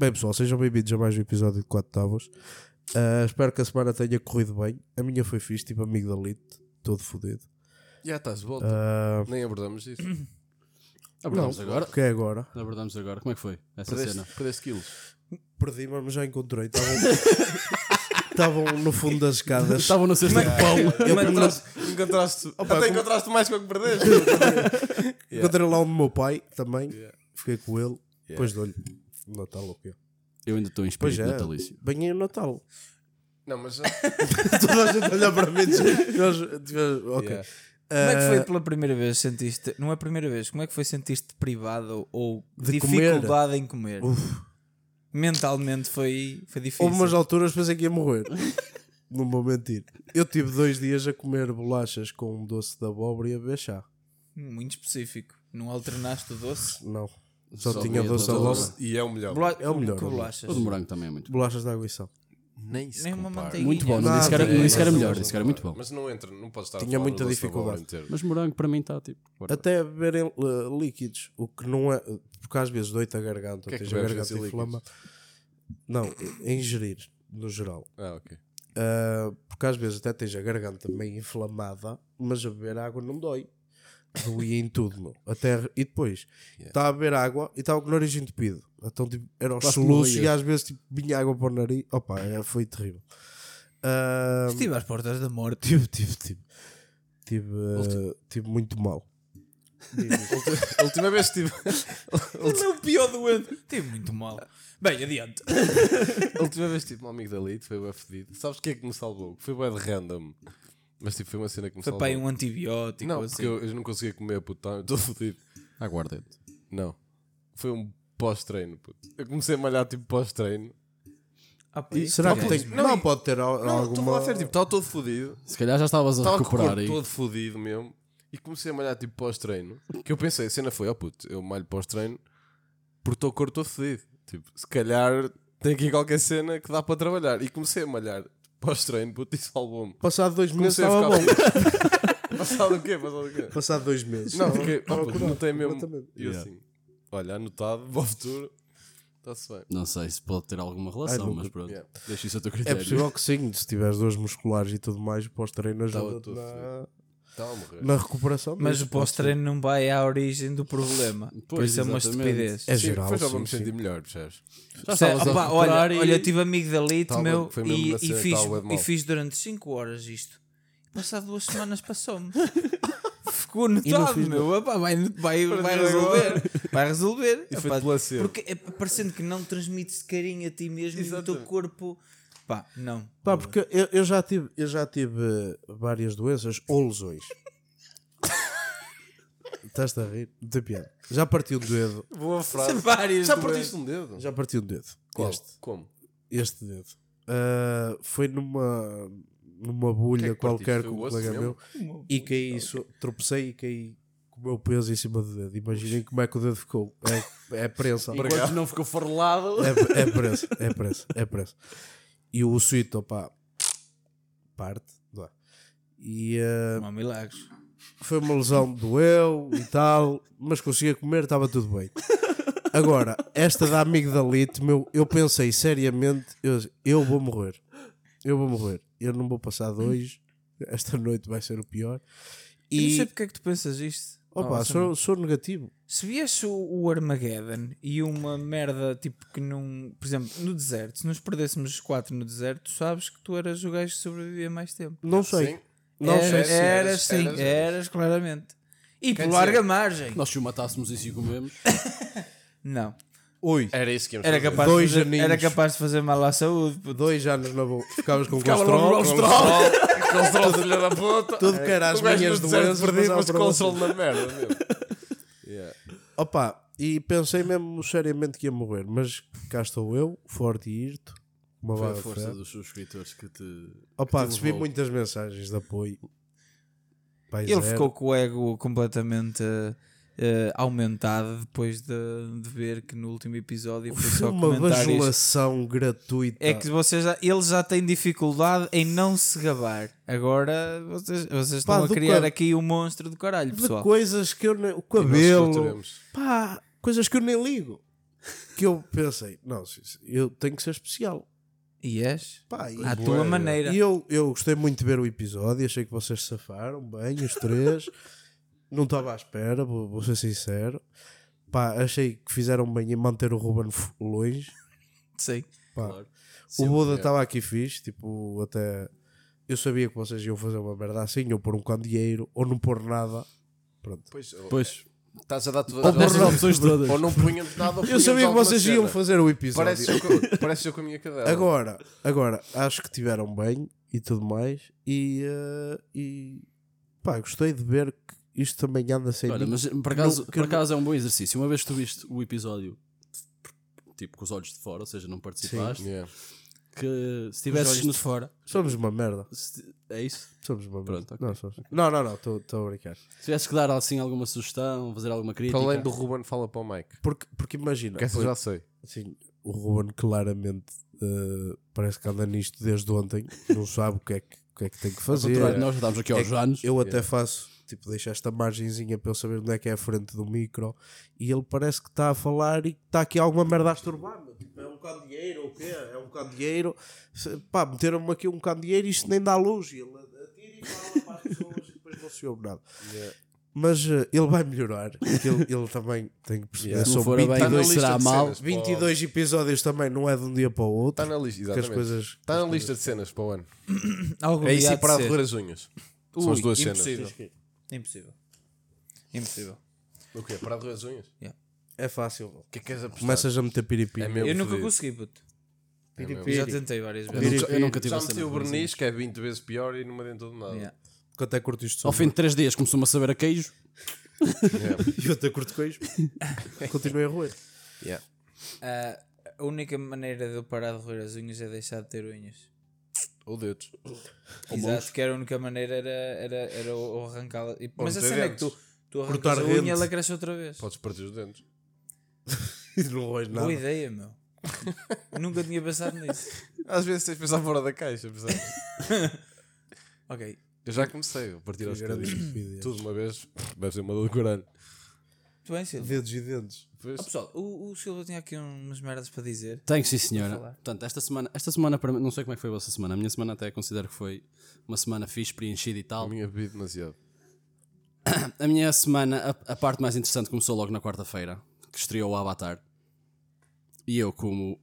Bem, pessoal, sejam bem-vindos a mais um episódio de 4 Tábuas. Ah, espero que a semana tenha corrido bem. A minha foi fixe, tipo amigo da Lite, todo fodido. Já estás de volta. Ah, Nem abordamos isso. Abordamos não, agora. o que é agora? Abordamos agora. Como é que foi essa Perdeste, cena? perdeste quilos. Perdi, mas já encontrei. Estavam no fundo das escadas. Estavam na cesta de pão. Eu Mas encontraste, encontraste, Opa, até como- encontraste mais que o que perdeste. Encontrei lá um do meu pai também. Yeah. Fiquei com ele. Depois dou-lhe Natal ou quê? Eu ainda estou em Pois espírito é. natalício. Aí o Natal. Não, mas. Toda a gente olha para mim e diz, nós tivemos- Ok. Yeah. Como é que foi pela primeira vez sentiste? Não é a primeira vez, como é que foi sentir-te privado ou De dificuldade em comer? Uf. Mentalmente foi, foi difícil. Houve umas alturas que pensei que ia morrer. Não vou mentir. Eu tive dois dias a comer bolachas com um doce de abóbora e a beber chá. Muito específico. Não alternaste o doce? Não. Só, Só tinha doce doce. E é o melhor. Bola- É o melhor, é melhor. bolachas? O de morango também é muito bom. Bolachas de água e sal. Nem se Nem uma manteiguinha. Muito bom. Não disse que era, é, não disse que era mas- melhor. Disse que era muito bom. Mas não entra, não pode estar Tinha muita dificuldade. Mas morango para mim está tipo. Até beberem uh, líquidos. O que não é. Porque às vezes doita a garganta. Que é que tens a garganta inflama. Não, ingerir, no geral. Ah, ok. Uh, porque às vezes até tens a garganta meio inflamada, mas a beber água não dói. Doía em tudo, meu. Até, e depois, estava a beber água e estava com o nariz entupido. Então, tipo, era soluços morrias. e às vezes tipo, vinha água para o nariz. Opa, é, foi terrível. Uh, Estive às portas da morte. tive, tive, tive. Tive, uh, tive muito mal. A última vez tive. Ele é o pior doente. Estive muito mal. Bem, adiante. A última vez tive um amigo da Elite foi o fedido. Sabes o que é que me salvou? Foi bué de random. Mas tipo, foi uma cena que me Foi salvou. para aí um antibiótico. Não, assim. porque eu, eu não conseguia comer, puto. tá- Estou fodido. Aguardente. Não. Foi um pós-treino, puto. Eu comecei a malhar tipo pós-treino. Ah, pá, E isso será é que tem. Não, Não, e- pode ter al- Não, estou a alguma. falar sério, tipo, estava todo fodido. Se calhar já estavas a Estava com o recuperar corpo aí. todo fodido mesmo. E comecei a malhar tipo pós-treino. Que eu pensei, a cena foi, ó puto, eu malho pós-treino porque estou com o corpo todo fodido. Tipo, se calhar tem aqui qualquer cena que dá para trabalhar. E comecei a malhar pós-treino, puto, e salvou-me. Passado dois meses Comecei estava ficar. bom. Passado o quê? Passado o quê? Passado dois meses. Não, Estava- fiquei, estava puto, curado, notei mesmo. completamente. E eu Yeah. assim, olha, anotado, para o futuro, está-se bem. Não sei se pode ter alguma relação, nunca- mas pronto. Yeah. Deixa isso a teu É critério. possível que sim, se tiveres dores musculares e tudo mais, pós-treino Estava ajuda tudo na, A morrer. na recuperação. Mas o pós-treino não vai à origem do problema. Por Pois, isso é uma exatamente. estupidez. É Sim, geral, foi já sim, para me sim. sentir melhor, percebes? Já estavas a Opa, recuperar olha, e- olha, eu tive amigo da elite, Tava- meu, foi mesmo e, na e cena fiz, de e fiz durante 5 horas isto. Passado duas semanas passou-me. Ficou notado, fiz meu. Epá, vai, vai, vai resolver. Vai resolver. E foi Epá, porque é parecendo que não transmites carinho a ti mesmo e o teu Exatamente. corpo. Pá, não. Pá, porque eu, eu já tive, eu já tive eh, várias doenças ou lesões. Estás-te a rir? Não tem piada. Já parti um dedo. Boa frase. Várias Já partiste um dedo? Já parti um dedo. Qual? Este. Como? Este dedo. Ah, foi numa, numa bulha que é que qualquer com um colega meu. mesmo? E caí, so- tropecei e caí com o meu peso em cima do dedo. Imaginem como é que o dedo ficou. É, é prensa. Enquanto não ficou farlado. É, é preço, é preço, é preço. E o suíto, opá, parte? E eh, Não milagres. foi uma lesão, doeu e tal, mas conseguia comer, estava tudo bem. Agora, esta da amigdalite, meu, eu pensei seriamente, eu, eu vou morrer. Eu vou morrer. Eu não vou passar dois. Esta noite vai ser o pior. Eu não sei E, porque é que tu pensas isto. Opa, sou, sou negativo. Se viesse o, o Armageddon e uma merda tipo que não. Por exemplo, no deserto, se nos perdêssemos os quatro no deserto, tu sabes que tu eras o gajo que sobrevivia mais tempo. Não sei. Sim. Não eras, sei eras, eras, sim, eras, eras, claramente. E Quer por dizer- larga margem. Nós se o matássemos e se o comemos. Não. Oi, Era isso que íamos Era fazer. capaz, de Dois fazer, aninhos. era capaz de fazer mal à saúde. puto. dois anos na boa. Ficavas com Ficava colesterol. colesterol. Colesterol filha da puta. Tudo que era as minhas doenças perdido, mas colesterol na merda mesmo. Yeah. Opa, e pensei mesmo seriamente que ia morrer, mas cá estou eu, forte e irto. Uma Foi a de força fé. dos subscritores que te. Opa, que te recebi muitas mensagens de apoio. Pai Ele zero. ficou com o ego completamente eh, aumentado depois de, de ver que no último episódio foi só uma bajulação gratuita. É que vocês já, ele já tem dificuldade em não se gabar. Agora vocês, vocês Pá, estão a criar ca- aqui um monstro do caralho, de pessoal. coisas que eu nem. O cabelo. Pá, coisas que eu nem ligo. que eu pensei, não, eu tenho que ser especial. E és? Pá, e, À tua maneira. e eu, eu gostei muito de ver o episódio, achei que vocês se safaram bem, os três. não estava à espera, vou, vou ser sincero. Pá, achei que fizeram bem em manter o Ruben longe. Sei. Pá, Claro. o Buda é. estava aqui fixe, tipo, até. Eu sabia que vocês iam fazer uma merda assim, ou pôr um candeeiro, ou não pôr nada. Pronto. Pois, Pois, estás a dar todas Ou as opções. opções todas. Ou não punhamos nada ou Eu sabia que vocês iam cena. fazer o episódio. Parece eu, com- parece eu com a minha cadela. Agora, agora, acho que tiveram bem e tudo mais. E, eh, e pá, gostei de ver que isto também anda sem. Olha, mim. mas por acaso, Não- por acaso é um bom exercício. Uma vez que tu viste o episódio tipo com os olhos de fora, ou seja, não participaste, Yeah. que se tivesses olhos no de fora. Somos uma merda. É isso? Somos uma merda. Pronto, ok. não, somos- não, não, não, estou a brincar. Se tivesses que dar assim alguma sugestão, fazer alguma crítica. Para além do Ruben, fala para o Mike. Porque, porque imagina, Que essa já sei. assim, o Ruben claramente eh, parece que anda nisto desde ontem, não sabe o que é que, o que, é que tem que fazer. nós já estamos aqui aos É anos. Eu até faço, tipo, deixo esta margenzinha para eu saber onde é que é a frente do micro e ele parece que está a falar e que está aqui alguma merda a estorbar. meu. Tipo, é um candeeiro ou o quê? É um candeeiro. Pá, meteram-me aqui um candeeiro e isto nem dá luz. E ele atira e fala para as pessoas e depois não se ouve nada. Mas eh, ele vai melhorar, porque ele, ele também tem que perceber. Yeah. São bem, 22, na será mal. cenas. 22 episódios também não é de um dia para o outro. Está na lista, exatamente. coisas. Está na lista de cenas para o ano. Algum É isso e para roer as unhas. São as duas impossível. cenas. Impossível. Impossível. O quê? Para roer as unhas? O É fácil. que é que queres apostar? Começas a meter piripiri. É meu Eu nunca fodido. consegui, puto. É. Piripiri. Já tentei várias Eu vezes. nunca, eu nunca tive Já a cena meti o isso. verniz, que é 20 vezes pior e não me adiantou de nada. Yeah. Quanto é que curto isto? Ao fim de 3 dias começou-me a saber a queijo. Yeah. E eu até curto queijo. Continuei a roer. Yeah. Ah, a única maneira de eu parar de roer as unhas é deixar de ter unhas. Ou dedos. Exato, que era a única maneira era, era, era o arrancá-la. E- Mas a cena é que tu, tu arrancas Cortar a unha e ela cresce outra vez. Podes partir os dentes. E não roes nada. Boa ideia, meu. Nunca tinha pensado nisso. Às vezes tens de pensar fora da caixa, percebes? Ok. Eu já comecei a partir aos bocadinhos. Tudo de uma vez, deve ser uma dor do caralho. Tu bem, Silva? Dedos e dentes. Pois, Oh, pessoal, o, o Silva tinha aqui umas merdas para dizer. Tenho, sim, senhora. falar. Portanto, esta semana, esta semana para mim, não sei como é que foi a vossa semana. A minha semana até considero que foi uma semana fixe, preenchida e a tal. minha bebi demasiado. A minha semana, a, a parte mais interessante começou logo na quarta-feira, que estreou o Avatar. E eu, como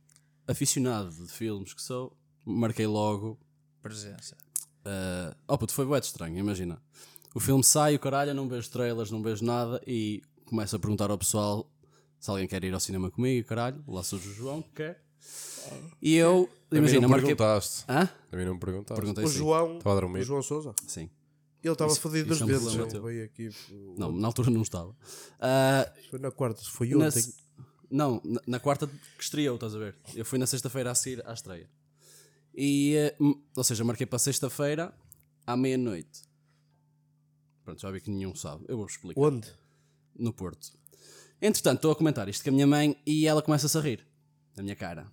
aficionado de filmes que sou, marquei logo. Presença. Uh, oh puto, foi bué de estranho, imagina. O filme sai, o caralho, não vejo trailers, não vejo nada e começo a perguntar ao pessoal se alguém quer ir ao cinema comigo, caralho. Lá surge o João, que quer. E eu, A mim imagina, não marquei. perguntaste. Hã? A mim não me perguntaste. Perguntei O sim. João, Estava a o dormir. João Souza. Sim. Ele estava Isso- fodido dos isso é um dedos. problema Ele teu. veio aqui. Não, na altura não estava. Ah, Foi na quarta, foi na ontem. se- não, na, na quarta que estreou, estás a ver? Eu fui na sexta-feira a seguir à estreia. E, eh, m- ou seja, marquei para sexta-feira à meia-noite. Pronto, já vi que nenhum sabe. Eu vou explicar. Onde? No Porto. Entretanto, estou a comentar isto com a minha mãe e ela começa-se a rir da minha cara.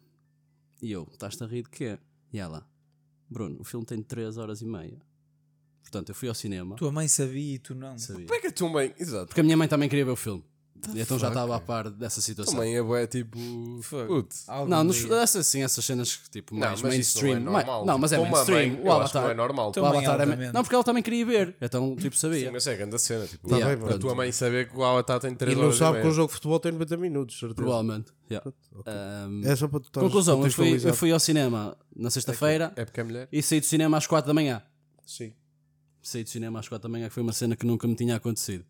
E eu, estás-te a rir de quê? E ela, Bruno, o filme tem 3 horas e meia. Portanto, eu fui ao cinema. Tua mãe sabia e tu não. Sabia. Como é que a tua mãe. Exato. Porque a minha mãe também queria ver o filme. E então já estava a par dessa situação. Também é bué tipo. Putz. Não, nos, essas, sim, essas cenas tipo, mais isso não é mainstream. não, mas é Como mainstream. mãe, o eu acho que Avatar. não é normal. o Avatar é. Não, porque ela também queria ver. Então, tipo, sabia. Sim, mas é grande a cena. Tipo, Tá Yeah, bem, a tua mãe saber que o Avatar tem 3 E não sabe que um meia. jogo de futebol tem 90 minutos, certeza. Provavelmente. yeah. Ok. Um, É só para tu conclusão, eu fui, eu fui ao cinema na sexta-feira É porque é mulher? e saí do cinema às 4 da manhã. Sim. saí do cinema às 4 da manhã, que foi uma cena que nunca me tinha acontecido.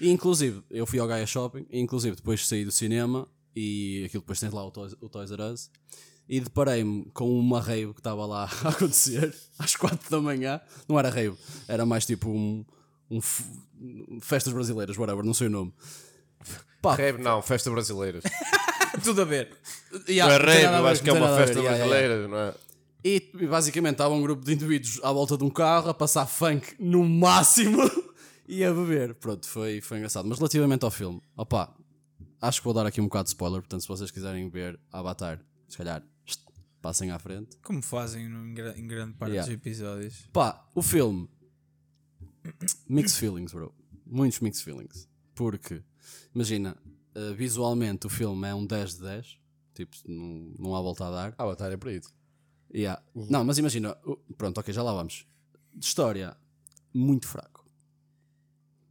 E inclusive, eu fui ao Gaia Shopping, e inclusive depois saí do cinema, e aquilo depois tens lá o Toys, o Toys R Us, e deparei-me com uma rave que estava lá a acontecer, às 4 da manhã. Não era rave, era mais tipo um, um festas brasileiras, whatever, não sei o nome. Pá, Rave, não, festa brasileira. Tudo a ver. yeah, não é rave, eu acho que é uma festa ver, yeah, yeah, yeah. brasileira, não é? E, basicamente estava um grupo de indivíduos à volta de um carro a passar funk no máximo e a beber. Pronto, foi, foi engraçado. Mas relativamente ao filme, opá, acho que vou dar aqui um bocado de spoiler. Portanto, se vocês quiserem ver Avatar, se calhar passem à frente. Como fazem no- em, gra- em grande parte Yeah. dos episódios. Pá, o filme, mixed feelings, bro. Muitos mixed feelings. Porque, imagina, uh, visualmente o filme é um 10 de 10. Tipo, não, não há volta a dar. Ah, Avatar é para isso. Yeah. Não, mas imagina, pronto, ok, já lá vamos. De história, muito fraco.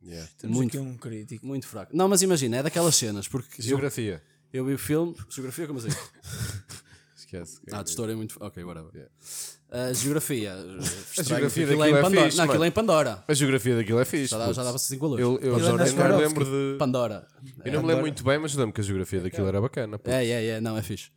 Yeah. Temos Muito. aqui um crítico. Muito fraco. Não, mas imagina, é daquelas cenas, porque eu, Geografia. eu vi o filme. Geografia, como assim? Esquece. Ah, de história é muito. Ok, whatever. Yeah. Uh, geografia. A geografia aquilo é em daquilo é Pandora. fixe, não, aquilo é em Pandora. A geografia daquilo é fixe. Já, dá, já dava-se 5 valores. Eu, eu, é nem da me lembro de. Pandora. Eu não me lembro muito bem, mas lembro que a geografia daquilo era bacana. putz. É, é, é, não, é fixe.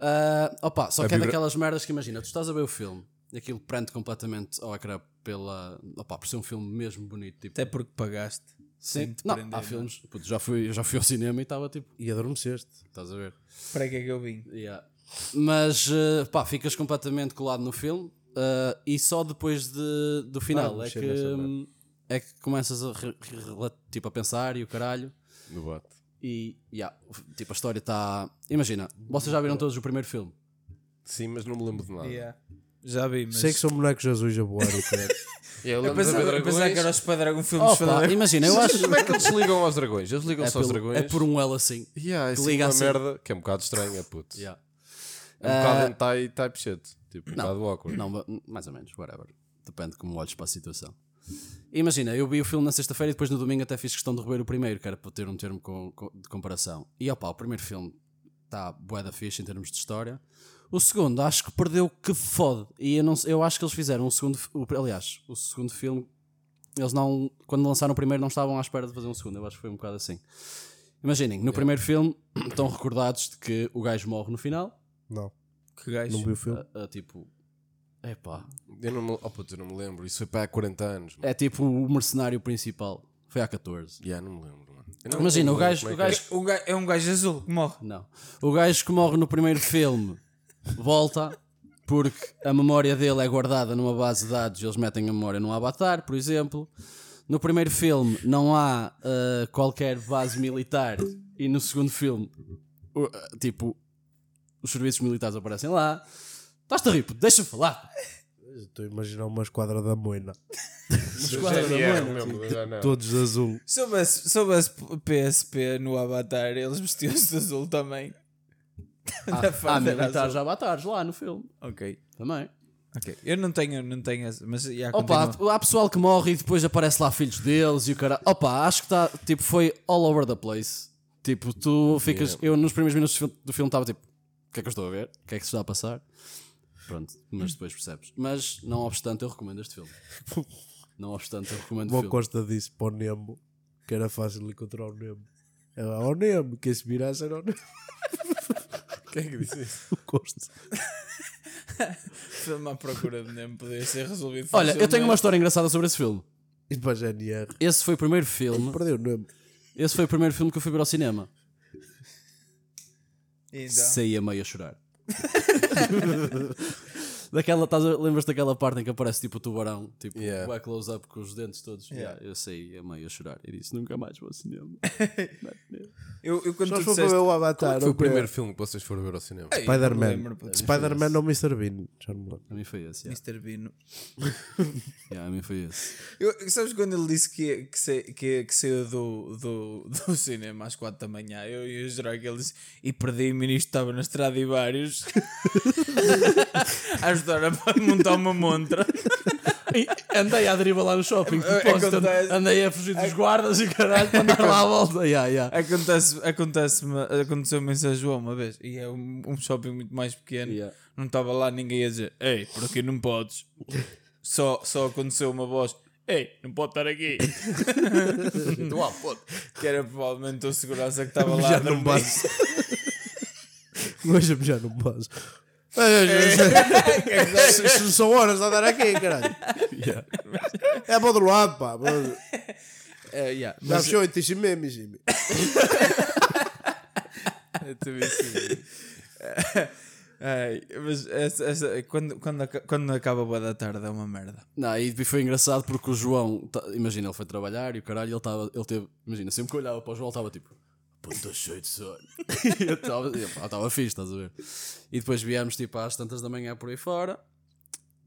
Ah, opa, só A que é biogra- daquelas merdas que imagina, tu estás a ver o filme aquilo prende completamente ao ecrã pela. Opa, por ser um filme mesmo bonito. Tipo, Até porque pagaste. sim, não, prender, há não é? filmes. puto, já, fui, já fui ao cinema e estava tipo. E adormeceste. Estás a ver? Para que é que eu vim? Yeah. Mas eh, pá, ficas completamente colado no filme eh, e só depois de, do final Ah, é, que, hum, é que começas a, re- re- tipo, a pensar e o caralho. No bate. E yeah, tipo, a história está. Imagina, vocês já viram todos o primeiro filme? Sim, mas não me lembro de nada. Yeah. Já vi, mas. Sei que são bonecos azuis a voar e caralho. Eu Eu pensava, eu pensava dragões. que era o Spider-Dragon filmes Opa, Spider-Dragon. imagina, eu acho. Como é que eles ligam aos dragões? Eles ligam-se É, aos pelo- dragões. é por um L assim. Yeah, é que assim liga uma assim. merda que é um bocado estranha, puto. Yeah. É um bocado Ah, hentai type shit. Tipo, um não, bocado awkward. Não, ma- mais ou menos, whatever. Depende de como olhes para a situação. Imagina, eu vi o filme na sexta-feira e depois no domingo até fiz questão de rever o primeiro, que era para ter um termo com- com- de comparação. E opá, o primeiro filme está bué da fixe em termos de história. O segundo, acho que perdeu que fode. E eu, não, eu acho que eles fizeram um segundo. O, aliás, o segundo filme, eles não. Quando lançaram o primeiro, não estavam à espera de fazer um segundo. Eu acho que foi um bocado assim. Imaginem, no primeiro filme estão recordados de que o gajo morre no final. Não, Que gajo. não vi o filme. a- a tipo. Epá, Eu não me, oh, puto, eu não me lembro. Isso foi para há 40 anos. mano. É tipo o mercenário principal. Foi há 14. Yeah, não me lembro, mano. Não- Imagina, não o gajo, o é que gajo. O ga- é um gajo azul que morre. Não. O gajo que morre no primeiro filme volta porque a memória dele é guardada numa base de dados e eles metem a memória num avatar, por exemplo. No primeiro filme não há ah, qualquer base militar e no segundo filme, o- ah, tipo, os serviços militares aparecem lá. Estás-te a rir, deixa-me falar. Estou a imaginar uma esquadra da moina. Esquadra da Moina, já não. Todos de azul. Se houvesse PSP no Avatar, eles vestiam-se de azul também. Da Há fase era militares azul. avatares lá no filme Ok. também. Ok. Eu não tenho, não tenho mas já Opa, continua. há pessoal que morre e depois aparece lá filhos deles e o cara. Opa, acho que está. Tipo, foi all over the place. Tipo, tu ficas. Eu nos primeiros minutos do filme- estava tipo: o que é que eu estou a ver? O que é que se está a passar? Pronto, mas depois percebes. Mas não obstante, eu recomendo este filme. Não obstante, eu recomendo o O filme. Costa disse para o Nemo que era fácil encontrar o Nemo. Ela, ao Nemo, que se virasse era o Nemo. Quem é que disse isso? O Costa. filme à procura de Nemo poderia ser resolvido Olha, eu tenho uma história engraçada sobre esse filme. E para a GNR. Esse foi o primeiro filme. Perdeu o Nemo. Esse foi o primeiro filme que eu fui ver ao cinema. E então? Saía meio a chorar. Daquela, estás a- lembras daquela parte em que aparece tipo o tubarão, tipo, Yeah. vai close up com os dentes todos. Yeah. Yeah, eu saí a meio a chorar e disse: nunca mais vou ao cinema. Eu, eu quando Só tu disseste... ver o Avatar. é foi o o que primeiro filme que vocês foram ver ao cinema? Spider-Man. Spider-Man ou Mr. Bean? Já não me lembro. A mim foi esse. Yeah. Mr. Bean. Yeah, a mim foi esse. Eu, sabes quando ele disse que, que, que, que saiu do, do, do cinema às 4 da manhã? Eu ia jurar que ele disse e perdi-me e nisto estava na estrada e vários a ajudar a montar uma montra. E andei deriva lá no shopping. É, acontece. andei a fugir dos guardas e caralho para andar lá à volta. Yeah, yeah. Acontece, acontece aconteceu-me em São João uma vez e é um, um shopping muito mais pequeno. Yeah. Não estava lá ninguém a dizer Ei, por aqui não podes. Só, só aconteceu uma voz. Ei, não pode estar aqui. Do ah, pô. que era provavelmente o segurança que estava lá. Já a não base. Hoje já não base. Isto são horas de andar aqui, caralho. É para o outro lado, pá. É, yeah, Já mas- fechou e mesmo, Jimmy. Eu também sim. Ai, mas essa- essa- quando, quando, quando acaba a boa da tarde é uma merda. Não, e foi engraçado porque o João, tá- imagina, ele foi trabalhar e o caralho, ele, tava, ele teve, imagina, sempre que eu olhava para o João, ele estava tipo, estou cheio de sono. e eu estava fixe, estás a ver? E depois viemos tipo às tantas da manhã por aí fora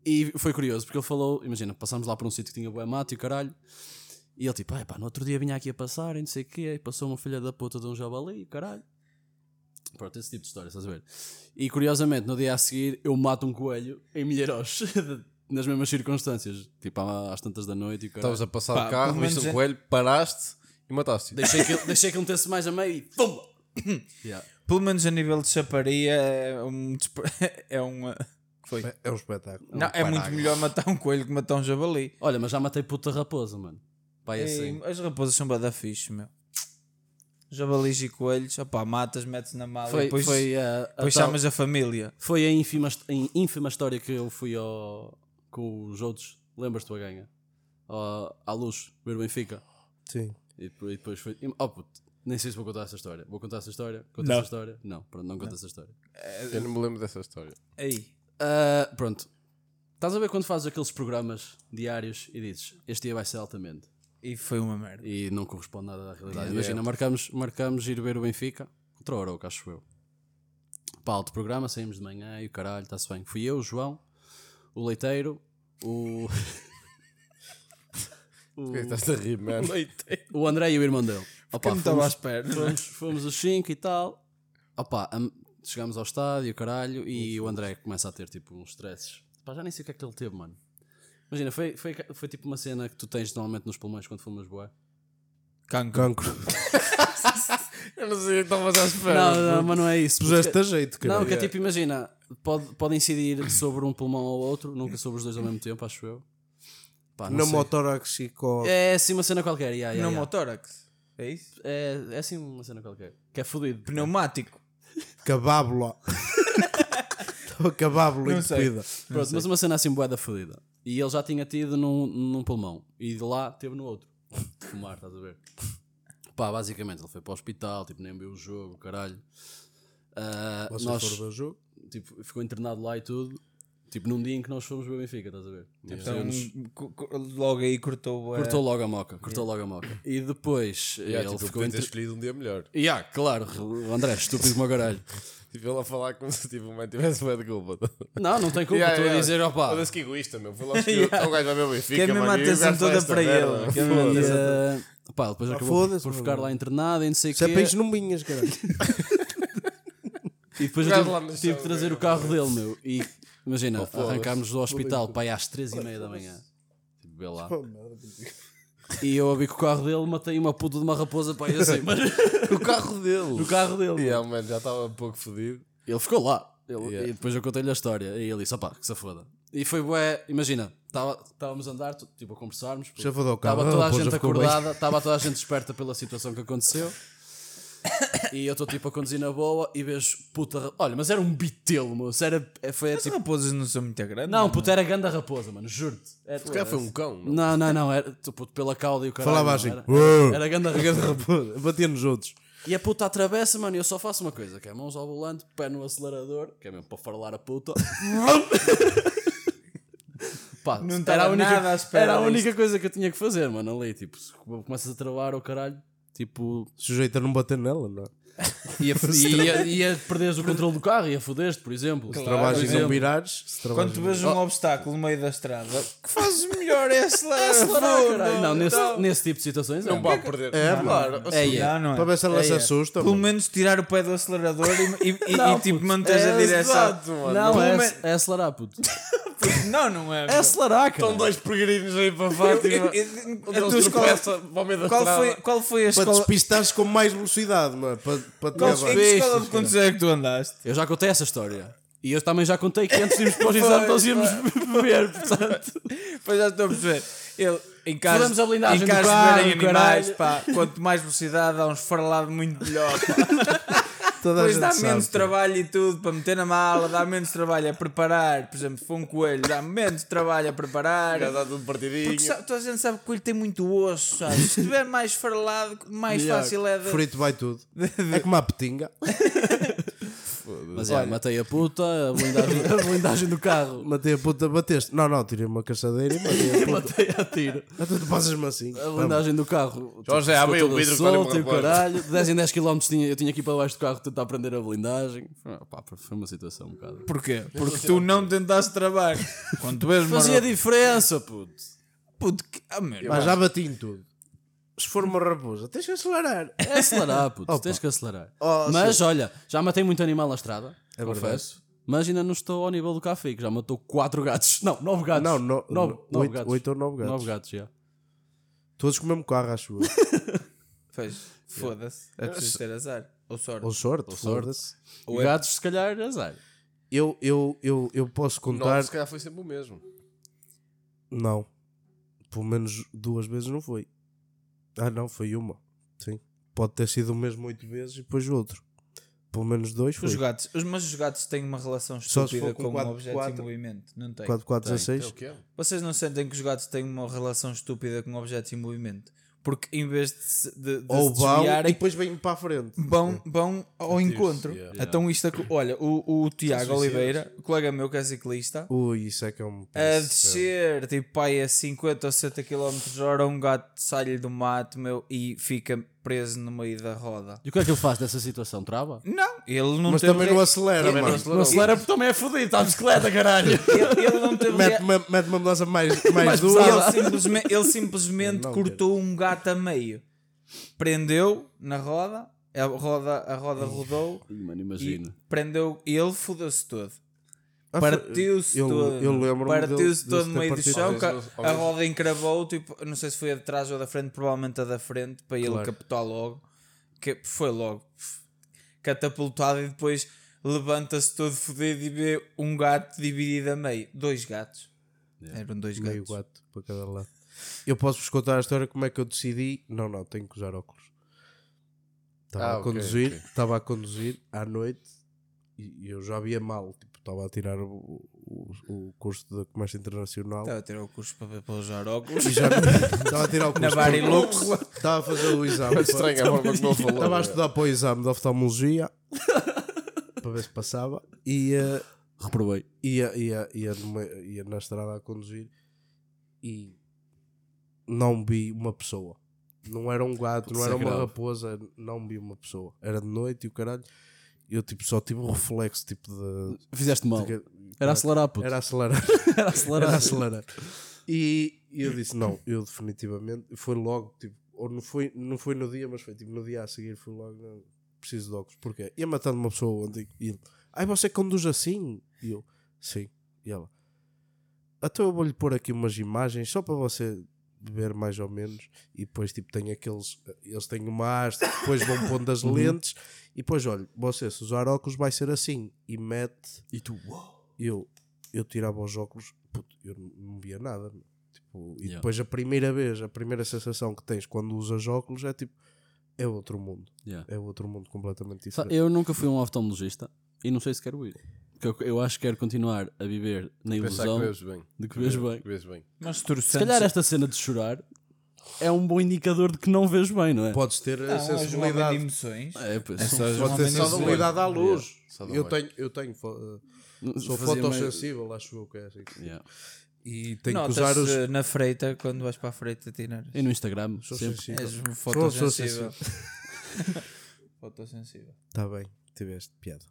e foi curioso porque ele falou, imagina, passámos lá por um sítio que tinha boa mato e o caralho, E ele tipo, ai pá, no outro dia vinha aqui a passar e não sei o quê, e passou uma filha da puta de um javali, caralho. Pronto, esse tipo de história, estás a ver? E curiosamente, no dia a seguir, eu mato um coelho em Milheiros, nas mesmas circunstâncias, tipo às tantas da noite e o caralho. Estavas a passar Pá, o carro, viste um é- coelho, paraste e mataste. Deixei que, ele- deixei que ele metesse mais a meio e pumba! Yeah. Pelo menos a nível de chaparia é um. É uma. Foi. É um espetáculo. Não, é muito melhor matar um coelho que matar um javali. Olha, mas já matei puta raposa, mano. Pai, Ei, assim. As raposas são bada fixe, meu. Javalis e coelhos, opá, matas, metes na mala e Foi, depois, foi, a, a depois tal- chamas a família. foi a ínfima, hist- a ínfima história que eu fui ao, com os outros. Lembras-te a ganha? Ao- à luz, ver o Benfica. Sim. E, depois- e foi. Oh, puto, nem sei se vou contar essa história. Vou contar essa história? Conto Não. essa história? Não, pronto, não conto essa história. Eu não me lembro dessa história. Aí. Ah, pronto. Estás a ver quando fazes aqueles programas diários e dizes este dia vai ser altamente E foi uma merda. e não corresponde nada à realidade. Yeah. Imagina, marcamos, marcamos ir ver o Benfica contra o Oroca, acho eu. Pá, alto programa, saímos de manhã e o caralho, está-se bem. Fui eu, o João, o Leiteiro, o. Que estás a rir, mano? o André e o irmão dele. Opa, não estava à fomos, espera. é? fomos, fomos os 5 e tal. Opa, chegámos ao estádio, caralho, e o André começa a ter tipo uns stresses. Pá, já nem sei o que é que ele teve, mano. Imagina, foi, foi, foi tipo uma cena que tu tens normalmente nos pulmões quando fumas boé. Cancro. Cancro. Eu não sei o que estavas à espera. Não, não, mas não é isso. Puseste porque- a jeito, cara. Não, que é tipo, imagina, pode, pode incidir sobre um pulmão ou outro, nunca sobre os dois ao mesmo tempo, acho eu. Pá, não sei. Pneumotórax e co... É assim uma cena qualquer, yeah, yeah, yeah. Pneumotórax. É isso? É, é assim uma cena qualquer. Que é fodido. Pneumático. Cabábula. Cabábula Não sei. entupida. Pronto, mas uma cena assim boeda fodida. E ele já tinha tido num, num pulmão. E de lá teve no outro. De fumar, estás a ver? Pá, basicamente ele foi para o hospital, tipo, nem viu o jogo, caralho. Ah, Você nós, for ver o jogo? tipo, ficou internado lá e tudo. Tipo, num dia em que nós fomos o Benfica, estás a ver? Tipo, Então, logo aí cortou. cortou logo a moca, cortou logo a moca. E depois Yeah, ele tipo, ficou podia ter escolhido um dia melhor. Yeah, claro, o André, estúpido como o caralho. Tipo, ele a falar como se tipo, o man tivesse bué de culpa. Não, não tem culpa, Yeah, estou yeah. a dizer, opá. Foda-se que egoísta, meu. Foi lá escolher o gajo vai ver o Benfica, Que é a mano, e atenção o gajo toda para ele. Que a E, atenção eh, pá, depois acabou foda-se, por mano. ficar lá internado e não sei o Se é quê. para isso não vinhas, caralho. E depois eu tive, que trazer o carro dele, meu. E imagina, foda-se. arrancámos do hospital para aí às 3 e meia da manhã. Tipo, vê lá. E eu abri com o carro dele, matei uma puta de uma raposa para aí assim, mas O carro dele. no carro dele. Yeah, mano. mano, já estava um pouco fodido. Ele ficou lá. Ele- Yeah. E depois eu contei-lhe a história. E ele disse: opá, que se foda. E foi bué, imagina, estávamos a andar, tipo a conversarmos. Estava toda a gente acordada, estava toda a gente esperta pela situação que aconteceu. E eu estou tipo a conduzir na boa e vejo puta. Olha, mas era um bitelo, moço. Era, é- foi As tipo. raposas não são muito grandes. Não, puta, era ganda raposa, mano, juro-te. Era, Se calhar foi um cão. não? Não, não, não, era tu, puto, pela cauda e o caralho. Falava assim. Era, era, era ganda raposa. Batia nos outros. E a puta atravessa, mano, e eu só faço uma coisa, que é mãos ao volante, pé no acelerador, que é mesmo para falar a puta. Pá, Não era, a única, era a única coisa que eu tinha que fazer, mano, ali, tipo, se começas a travar o caralho, tipo, Sujeito a não bater nela, não é? Ia, ia, ia perderes o controle do carro, ia foder-te, por exemplo. Se trabalhas e não virares, se Quando tu vês Oh. um obstáculo no meio da estrada, o que fazes melhor é acelerar. Acelerar, fundo. caralho. Não, nesse, Então, nesse tipo de situações, Não é. vai perder. É, claro. É, é. Não, não é. Para ver se ela É, se é. assusta. Pelo mano. menos tirar o pé do acelerador e, e, e- Não, e, tipo manteres a é direção. Não, é, é acelerar, puto. Não, não é. É acelerar, cara. Estão dois peregrinos aí para Fátima. A tua escola- para Qual foi, qual foi a Para escola, despistares com mais velocidade, mano. Para, para levar. em que escola de condução é que tu andaste? Eu já contei essa história. E eu também já contei que antes de irmos para o exame nós íamos beber, portanto. Pois já estou a perceber. Ele, em caso, a blindagem em do caso carro, de verem animais, caralho. pá, quanto mais velocidade dá uns farlado muito melhor. pá. Toda gente dá sabe, menos pá. trabalho e tudo para meter na mala, dá menos trabalho a preparar. Por exemplo, se for um coelho, dá menos trabalho a preparar. Já está tudo partidinho. Porque sabe, toda a gente sabe que o coelho tem muito osso, sabe? Se estiver mais farlado, mais Melhor. fácil é de. Frito vai tudo. É como a petinga. Mas é, matei a puta, a blindagem, a blindagem do carro. Matei a puta, bateste. Não, não, tirei uma caçadeira e matei a puta. Matei a tiro. Então tu passas-me assim. A blindagem do carro. Jorge, abre o vidro para e o caralho. De 10 em 10 km tinha, eu tinha que ir para baixo do carro tentar aprender a blindagem. Ah, pá, foi uma situação um bocado. Porquê? Porque tu não tentaste trabalho. Quando tu uma Fazia diferença, puto. Puto, que- ah, meu, Mas já bati em tudo. Se for uma raposa, tens que acelerar. É acelerar, puto. Tens que acelerar. Oh, mas olha, já matei muito animal na estrada. É confesso. Mas ainda não estou ao nível do café, que já matou 4 gatos. Não, 9 gatos. Não, no- nove, no- nove oito- gatos. oito ou nove gatos. 9 gatos, já. Todos com o mesmo carro, acho eu. Pois, foda-se. É preciso ter azar. Ou sorte. Ou sorte, Ou sorte. foda-se. Ou gatos, se calhar, azar. Eu, eu, eu, eu posso contar. Nove, se calhar foi sempre o mesmo. Não. Pelo menos duas vezes não foi. Ah, não, foi uma. Sim. Pode ter sido o mesmo oito vezes e depois o outro. Pelo menos dois foi. Os gatos, os, mas os gatos têm uma relação estúpida com com, quatro- objetos em quatro- movimento. Não tem. 4, 4, É 16. o que é? Vocês não sentem que os gatos têm uma relação estúpida com objetos em movimento? Porque em vez de, se- de, de Ou se vão e desviarem, depois vêm para a frente. vão, vão ao encontro. yeah. Então isto, aco- olha, o, o Tiago. Oliveira, colega meu que é ciclista, Ui, isso é que é um. a descer, tipo, pai, a 50 ou 60 km hora, um gato sai-lhe do mato, meu, e fica preso no meio da roda. E o que é que ele faz nessa situação? Trava? Não, ele não Mas teve também re- não acelera, Também não mano. acelera. Não acelera porque também é fodido, está a bicicleta, caralho. ele, ele não teve Mete uma, mete uma mudança mais, mais, Mais dura. ele simplesmente, ele simplesmente Não, cortou um gato a meio. Prendeu na roda, a roda, a roda rodou Mano, e imagina. prendeu. E ele fodeu-se todo. Ah, Partiu-se eu- todo. eu lembro-me Partiu-se dele- todo no meio do chão. A roda encravou, tipo, não sei se foi a de trás ou a da frente, provavelmente a da frente, para ele Claro. captar logo. Que foi logo catapultado e depois levanta-se todo fodido e vê um gato dividido a meio. Dois gatos. Eram dois Meio gatos. gato para cada lado. Eu posso-vos contar a história como é que eu decidi. Não, não, tenho que usar óculos. Estava Ah, a conduzir, ok. estava a conduzir à noite e e eu já via mal. Tipo, estava a tirar o, o, o curso de comércio internacional. Estava a tirar o curso para, para usar óculos. E já estava a tirar o Na curso. Barilux. Estava a fazer o exame. É estranho a forma como falou. Estava a é. estudar para o exame de oftalmologia para ver se passava. E eh, Reprovei. ia, ia, ia, numa- ia na estrada a conduzir e não vi uma pessoa. Não era um gato, não é era uma raposa, não vi uma pessoa. Era de noite e o caralho. Eu tipo, só tive um reflexo tipo de. Fizeste mal. de- Era acelerar, puto. Era acelerar. Era acelerar. Era acelerar. E, e eu disse: não, eu definitivamente. Foi logo, tipo, ou não foi, não foi no dia, mas foi tipo no dia a seguir. Foi logo, não, preciso de óculos. Porquê? Ia matando uma pessoa ontem. E ele: ai, você conduz assim? E eu: sim. E ela: então eu vou-lhe pôr aqui umas imagens só para você ver mais ou menos. E depois, tipo, tem aqueles. Eles têm uma haste, depois vão pondo as lentes. E depois, olha, você se usar óculos vai ser assim. E mete E tu, uau. eu, eu tirava os óculos, puto, eu não- via nada. Tipo, e Yeah. depois a primeira vez, a primeira sensação que tens quando usas óculos é tipo, é outro mundo. Yeah. É outro mundo completamente diferente. Eu nunca fui um oftalmologista e não sei se quero ir. Porque eu, acho que quero continuar a viver na ilusão que bem. de que vejo bem. Bem. Mas Se calhar esta cena de chorar é um bom indicador de que não vejo bem, não é? Podes ter a não, és um homem de sensibilidade. emoções. É, pois. É só Pode ter sensibilidade à luz. Yeah, Eu tenho, eu tenho, fo- sou fotossensível, acho eu que é assim. Yeah. E tenho que usar os. eh, na freita quando vais para a freita tirar. E no Instagram, Sou sempre. sensível. És um fotossensível. fotossensível. Está bem, tiveste piada.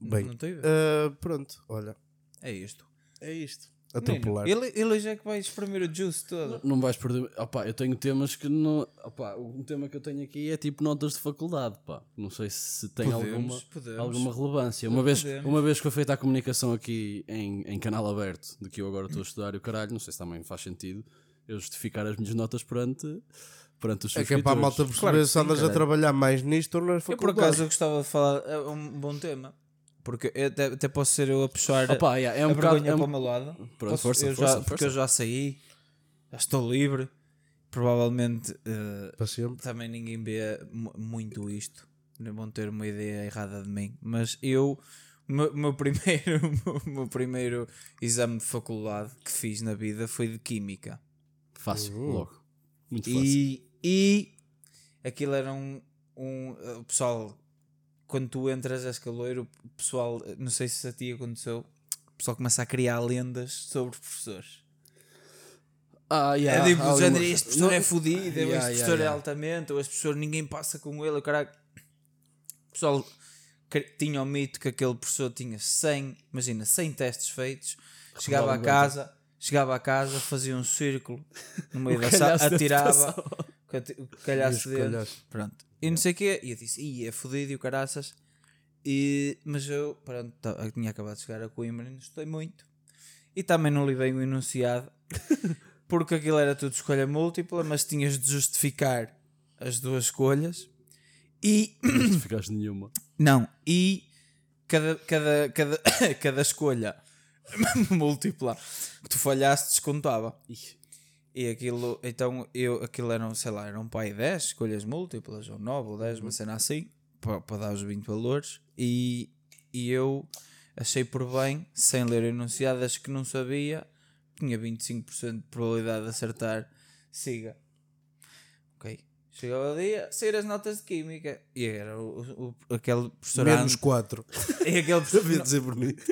Não- Bem, não tive. ah, pronto, olha, É isto. é isto. Atropelar. Ele, ele já é que vai espremer o juice todo. Não vais perder. Opa, eu tenho temas que não. Opa, um tema que eu tenho aqui é tipo notas de faculdade. Pá. Não sei se tem Podemos, alguma, podemos. alguma relevância. Uma vez, Podemos. uma vez que foi feita a comunicação aqui em, em canal aberto, de que eu agora estou a estudar e o caralho, não sei se também faz sentido eu justificar as minhas notas perante, perante os É que é para a malta perceber Claro se andas a trabalhar mais nisto ou na Eu por faculdade. acaso eu gostava de falar. É um bom tema. Porque eu até, até posso ser eu a puxar Opa, yeah, é um a bocado. vergonha é um- para o meu lado. Pronto, Posso- força, eu força, já, Porque força. eu já saí, já estou livre. Provavelmente sempre. também ninguém vê mu- muito isto. Nem vão ter uma ideia errada de mim. Mas eu, o meu, primeiro, o meu primeiro exame de faculdade que fiz na vida foi de Química. Fácil, Uhum. logo. Muito fácil. E, e aquilo era um, um. O pessoal, quando tu entras a escaloiro, o pessoal, não sei se a ti aconteceu, o pessoal começa a criar lendas sobre professores. Ah, yeah, é tipo, género, este professor Não- é fodido, Yeah, este professor yeah. é altamente, ou este professor ninguém passa com ele, o caralho. O pessoal tinha o mito que aquele professor tinha 100, imagina, 100 testes feitos, chegava a casa, chegava a casa, fazia um círculo no meio da sala, atirava, que que Ias dele. Pronto. E não sei o quê. E eu disse, ih, é fodido e o caraças. E, mas eu, pronto, tá- tinha acabado de chegar a Coimbra e não estudei muito. E também não li bem o enunciado. porque aquilo era tudo escolha múltipla, mas tinhas de justificar as duas escolhas. E Não ficaste nenhuma. não, e cada, cada, cada, cada escolha múltipla que tu falhaste descontava. E aquilo, então eu, aquilo eram, sei lá, eram pai 10 escolhas múltiplas, ou 9 ou 10, uma cena assim, para dar os 20 valores. E, e eu achei por bem, sem ler acho que não sabia, tinha 25% de probabilidade de acertar, siga. Ok. Chegou o dia, sair as notas de química. E era o, o, o- aquele professor. Menos 4. E aquele professor. Devia dizer bonito.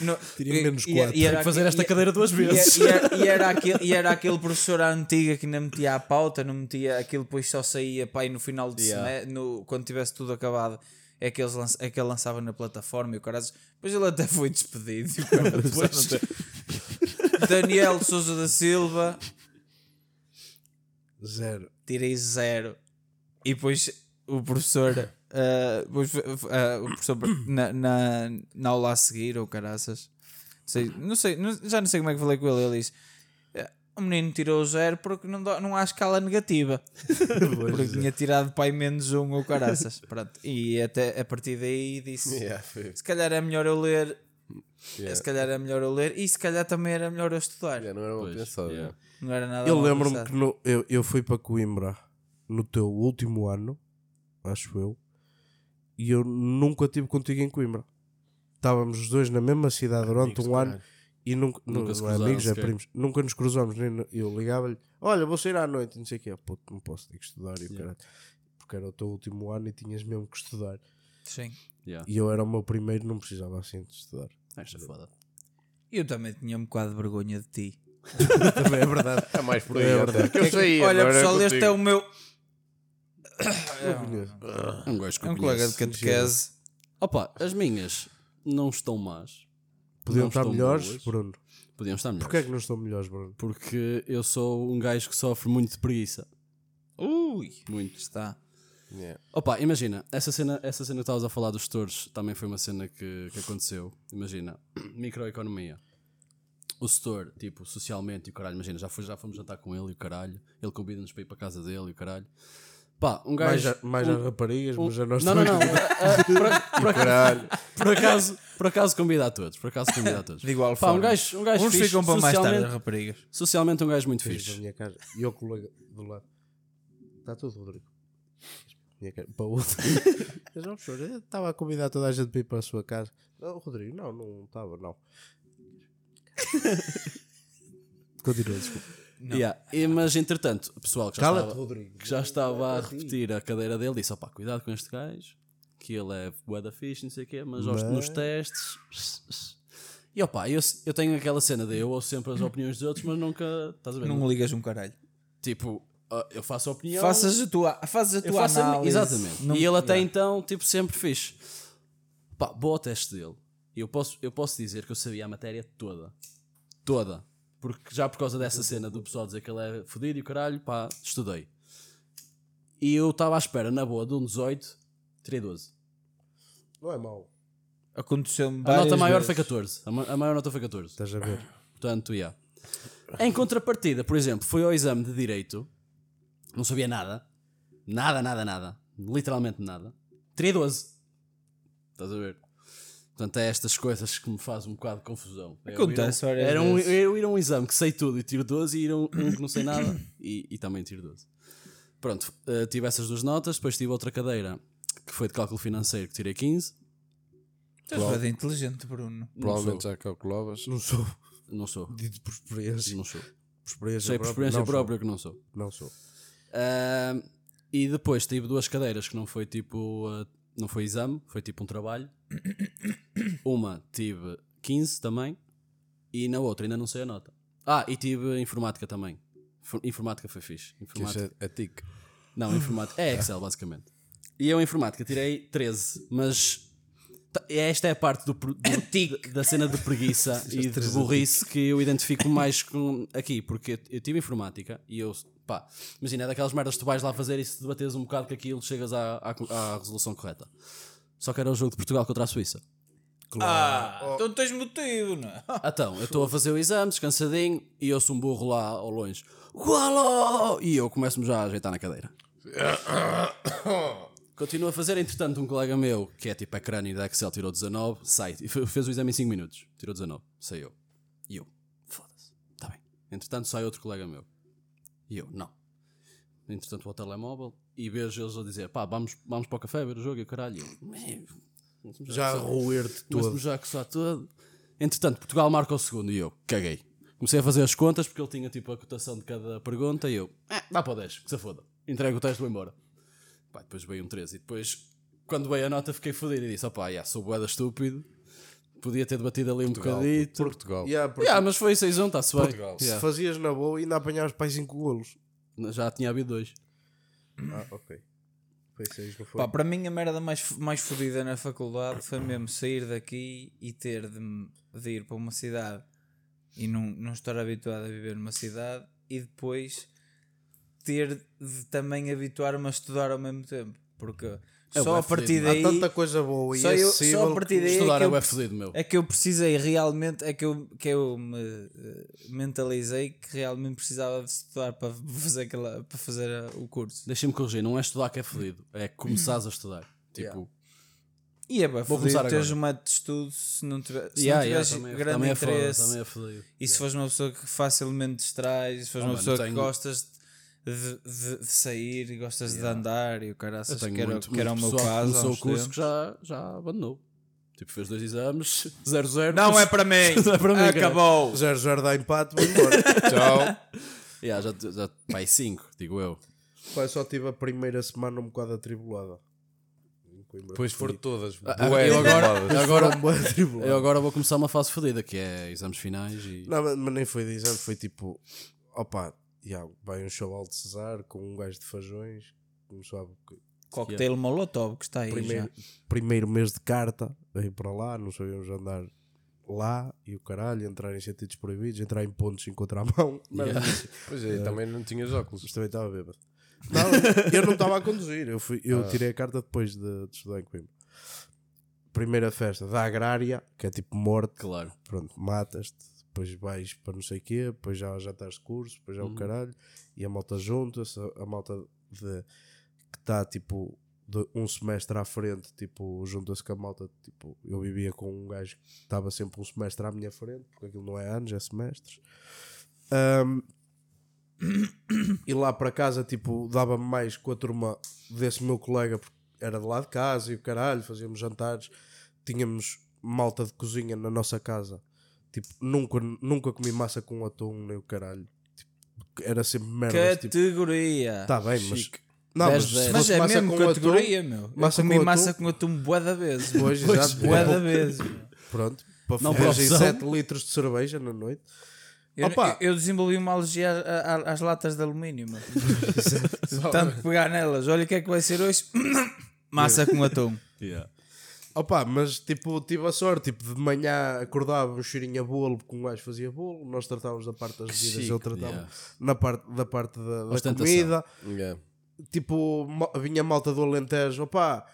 Não, Tirei menos e- e- quatro. e era Tenho que fazer esta e- cadeira duas e- vezes. E, era, e era aquele, e era aquele professor à antiga que ainda metia a pauta, não metia aquilo, depois só saía pai no final de Yeah. semestre, no, quando tivesse tudo acabado. É que, eles lança, é que ele lançava na plataforma e o cara Depois ele até foi despedido. depois- Daniel Souza da Silva, Zero. tirei zero. E depois o professor, ah, depois, ah, o professor na, na, na aula a seguir, ou caraças, sei, não sei, não- já não sei como é que falei com ele. Ele disse: "Eh, O menino tirou zero porque não, dá- não há escala negativa. porque tinha tirado pai menos um ou caraças. Pronto. E até a partir daí disse: Yeah, Se calhar é melhor eu ler. yeah. Se calhar é melhor eu ler. E se calhar também era melhor eu estudar. Yeah, não era uma Pois, pensada. yeah. Não era nada Eu mal lembro-me pensado. que no- eu, eu fui para Coimbra no teu último ano, acho eu, e eu nunca estive contigo em Coimbra. Estávamos os dois na mesma cidade durante Amigos, um ano caralho. e nunca, Nunca não é cruzaram amigos, é primos, nunca nos cruzamos. Nem eu ligava-lhe: Olha, vou sair à noite, não sei o quê. Puto, não posso ter que estudar. E Yeah. Porque era o teu último ano e tinhas mesmo que estudar. Sim. Yeah. E eu era o meu primeiro, não precisava assim de estudar. Esta é foda. Eu também tinha um bocado de vergonha de ti. Também é verdade. É mais por aí, É até. verdade. Que eu sei, Olha, agora pessoal, contigo. este é o meu. Eu conheço. É um gajo que É um colega de catequese. Opa, as minhas não estão más. Podiam Não estar melhores, boas. Bruno. Podiam estar melhores. Porquê é que não estão melhores, Bruno? Porque eu sou um gajo que sofre muito de preguiça. Ui, Muito. está. Yeah. Opa, imagina, essa cena, essa cena que estavas a falar dos setores também foi uma cena que, que aconteceu. Imagina, microeconomia. O setor, tipo, socialmente e o caralho, imagina, já, foi, já fomos jantar com ele e o caralho. Ele convida-nos para ir para a casa dele e o caralho. Pá, um Mais, gajo. a, mais um- às raparigas, um- mas a nós não, não, não. Ah, ah, por, por acaso, por, acaso, por acaso convida a todos. Por acaso convida a todos. De igual Pá, forma. um gajo, um gajo Uns fixe, ficam para mais tarde, socialmente- as raparigas. Socialmente um gajo muito fixe. minha casa. E o colega do lado. Está tudo, Rodrigo. Minha casa. Para o outro. Mas não, professor, eu estava a convidar toda a gente para ir para a sua casa. Não, Rodrigo, não, não estava, não. Continua, desculpa. Yeah. E, mas entretanto, o pessoal que já, estava, Rodrigo. que já estava a repetir a cadeira dele disse: opá, cuidado com este gajo, que ele é bué da fixe, não sei o quê, mas, Mas- nos testes. E opá, eu, eu tenho aquela cena de eu ouço sempre as opiniões dos outros, mas nunca. Estás a ver? Não ligas um caralho. Tipo, eu faço a opinião. Faças a tua, fazes a tua faço a análise. Exatamente. Não- e ele até Yeah. então, tipo, sempre fixe. Pá, boa teste dele. Eu posso, eu posso dizer que eu sabia a matéria toda. Toda. Porque já por causa dessa cena do pessoal dizer que ele é fodido e o caralho, pá, estudei. E eu estava à espera, na boa, de um 18, tirei 12. Não é mau. Aconteceu-me A nota maior vezes. foi 14. A, ma- a maior nota foi 14. Estás a ver? Portanto, yeah. Em contrapartida, por exemplo, foi ao exame de Direito, não sabia nada, nada, nada, nada, literalmente nada, tirei 12. Estás a ver? Portanto, é estas coisas que me fazem um bocado de confusão. Eu Acontece ir a um- várias era um. Eu ir a um exame que sei tudo e tiro 12 e ir a um, um que não sei nada e, e também tiro 12. Pronto, eh, tive essas duas notas, depois tive outra cadeira que foi de cálculo financeiro que tirei 15. Tu és bem inteligente, Bruno. Provavelmente já calculavas. Não sou. Não sou. Dito por experiência. Não sou. Por experiência Sei por própria, experiência não sou. própria que não sou. Não sou. Ahm, e depois tive duas cadeiras que não foi tipo. ah, não foi exame, foi tipo um trabalho. Uma tive 15 também. E na outra ainda não sei a nota. Ah, e tive informática também. Infor- Informática foi fixe. Informática. é, é tic. Não, informática. É Excel, basicamente. E eu, informática, tirei 13, mas. ta- Esta é a parte do, do- da cena de preguiça e de burrice que eu identifico mais com aqui, porque eu tive informática e eu Pá, imagina, é daquelas merdas que tu vais lá fazer e se debateres um bocado com aquilo, chegas à, à, à resolução correta. Só que era o jogo de Portugal contra a Suíça. Ah, então tens motivo, não é? Então, eu estou a fazer o exame, descansadinho, e ouço um burro lá ao longe. Golo! E eu começo-me já a ajeitar na cadeira. Continuo a fazer, entretanto, um colega meu, que é tipo ecrã da Excel, tirou 19, sai, fe- fez o exame em 5 minutos. Tirou 19, saiu. E eu, foda-se, está bem. Entretanto, sai outro colega meu. E eu, não. Entretanto, vou ao telemóvel e vejo eles a dizer, pá, vamos, vamos para o café ver o jogo e o caralho. Eu, "Eh, Já a roer-te todo. já a todo. Entretanto, Portugal marca o segundo e eu caguei. Comecei a fazer as contas porque ele tinha tipo a cotação de cada pergunta e eu, ah, dá para o 10, que se foda. Entrego o teste e vou embora. Pá, depois veio um 13 e depois, quando veio a nota, fiquei fodido e disse: opá, yeah, sou boeda estúpido. Podia ter debatido ali um bocadito. Portugal. Yeah, porque Yeah, mas foi 6-1, está-se bem. Portugal. Se Yeah. fazias na boa, ainda apanhavas para 5 golos. Já tinha havido dois. Ah, ok. Foi 6, não foi? Pá, para mim a merda mais, mais fodida na faculdade foi mesmo sair daqui e ter de, de ir para uma cidade e não, não estar habituado a viver numa cidade e depois ter de também habituar-me a estudar ao mesmo tempo. Porque É só a partir daí Há tanta coisa boa e só, eu, acessível. só a partir daí é Estudar que, é eu, bué fodido, meu. é que eu precisei realmente, é que eu, que eu me eh, mentalizei que realmente precisava de estudar para fazer, aquela, para fazer eh, o curso. Deixa-me corrigir, não é estudar que é fodido, é começares a estudar. Tipo, E é bem, fodido teres um método de estudo se não, tiver, se yeah, não yeah, também, grande também é foda, interesse também é fodido. e se fores uma pessoa que facilmente distrais, se fores Oh, uma mano, pessoa tenho- que gostas de, de- de sair e gostas de andar e o cara Eu tenho que era, muito, que era o meu caso. começou o curso tempos. que já, já abandonou. Tipo, fez dois exames, 0-0. Não é para mim! Não é para mim. Acabou! 0-0 dá empate, vou embora. Tchau. Yeah, já, já, vai 5, digo eu. Eu só tive a primeira semana um bocado atribulada. Depois foram todas. Ah, eu agora- agora-. Eu agora vou começar uma fase fodida, que é exames finais e. Não, mas, mas nem foi de exame, foi tipo, opa, yeah, vai um show de Cesar com um gajo de fajões, começou a Cocktail Molotov que está aí primeiro, já. primeiro mês de carta, veio para lá, não sabíamos andar lá e o caralho, entrar em sentidos proibidos, entrar em pontos em contramão. Não, Yeah. Pois é, também não tinhas óculos. Mas também estava bêbado. Não, eu não estava a conduzir, eu, fui, eu tirei a carta depois de, de estudar em Coimbra. Primeira festa da agrária, que é tipo morte, Claro. pronto, matas-te, depois vais para não sei o quê, depois já, já estás de curso, depois já Uhum. o caralho, e a malta junta-se, a, malta de, que está tipo de um semestre à frente, tipo, junta-se com a malta, tipo, eu vivia com um gajo que estava sempre um semestre à minha frente, porque aquilo não é anos, é semestres. Ahm, e lá para casa, tipo, dava-me mais com a turma desse meu colega, porque era de lá de casa e o caralho, fazíamos jantares, tínhamos malta de cozinha na nossa casa. Tipo, nunca, nunca comi massa com atum, nem o caralho. Tipo, era sempre merda. Tipo, Categoria! tá bem, mas. Chique. Não, mas, dez. Mas fosse é massa mesmo com categoria, atum, meu. massa eu comi com massa atum. com atum bué da vez. Pois, exato, Bué da vez. meu. Pronto, para Não opção. 7 litros de cerveja na noite. Eu, Opa! eu- eu desenvolvi uma alergia às latas de alumínio, meu. Tanto pegar nelas. Olha o que é que vai ser hoje. Massa com atum. Yeah. Opa, mas tipo, tive a sorte, tipo, de manhã acordava um cheirinho a bolo, porque um gajo fazia bolo, nós tratávamos da parte das bebidas, eu tratava yeah. na parte, da parte da, da comida. Yeah. Tipo, vinha malta do Alentejo, opá,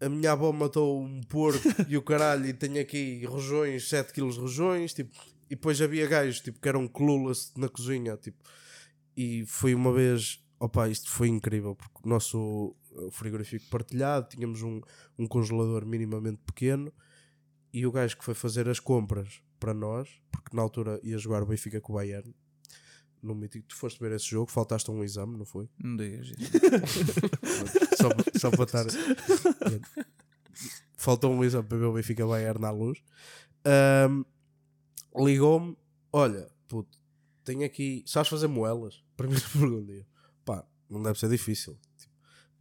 a minha avó matou um porco e o caralho, e tenho aqui rojões, 7 kg de rojões, tipo, e depois havia gajos, tipo, que eram clueless na cozinha, tipo, e foi uma vez, opá, isto foi incrível, porque o nosso eh, frigorífico partilhado, tínhamos um, um congelador minimamente pequeno, e o gajo que foi fazer as compras para nós, porque na altura ia jogar o Benfica com o Bayern, no mítico, tu foste ver esse jogo, faltaste a um exame, não foi? Não digas isso. só, só para estar. Faltou um exame para ver o Benfica Bayern na luz. Ahm, Ligou-me: Olha, puto, tenho aqui. Sabes fazer moelas? Primeiro pergunta. Pá, não deve ser difícil.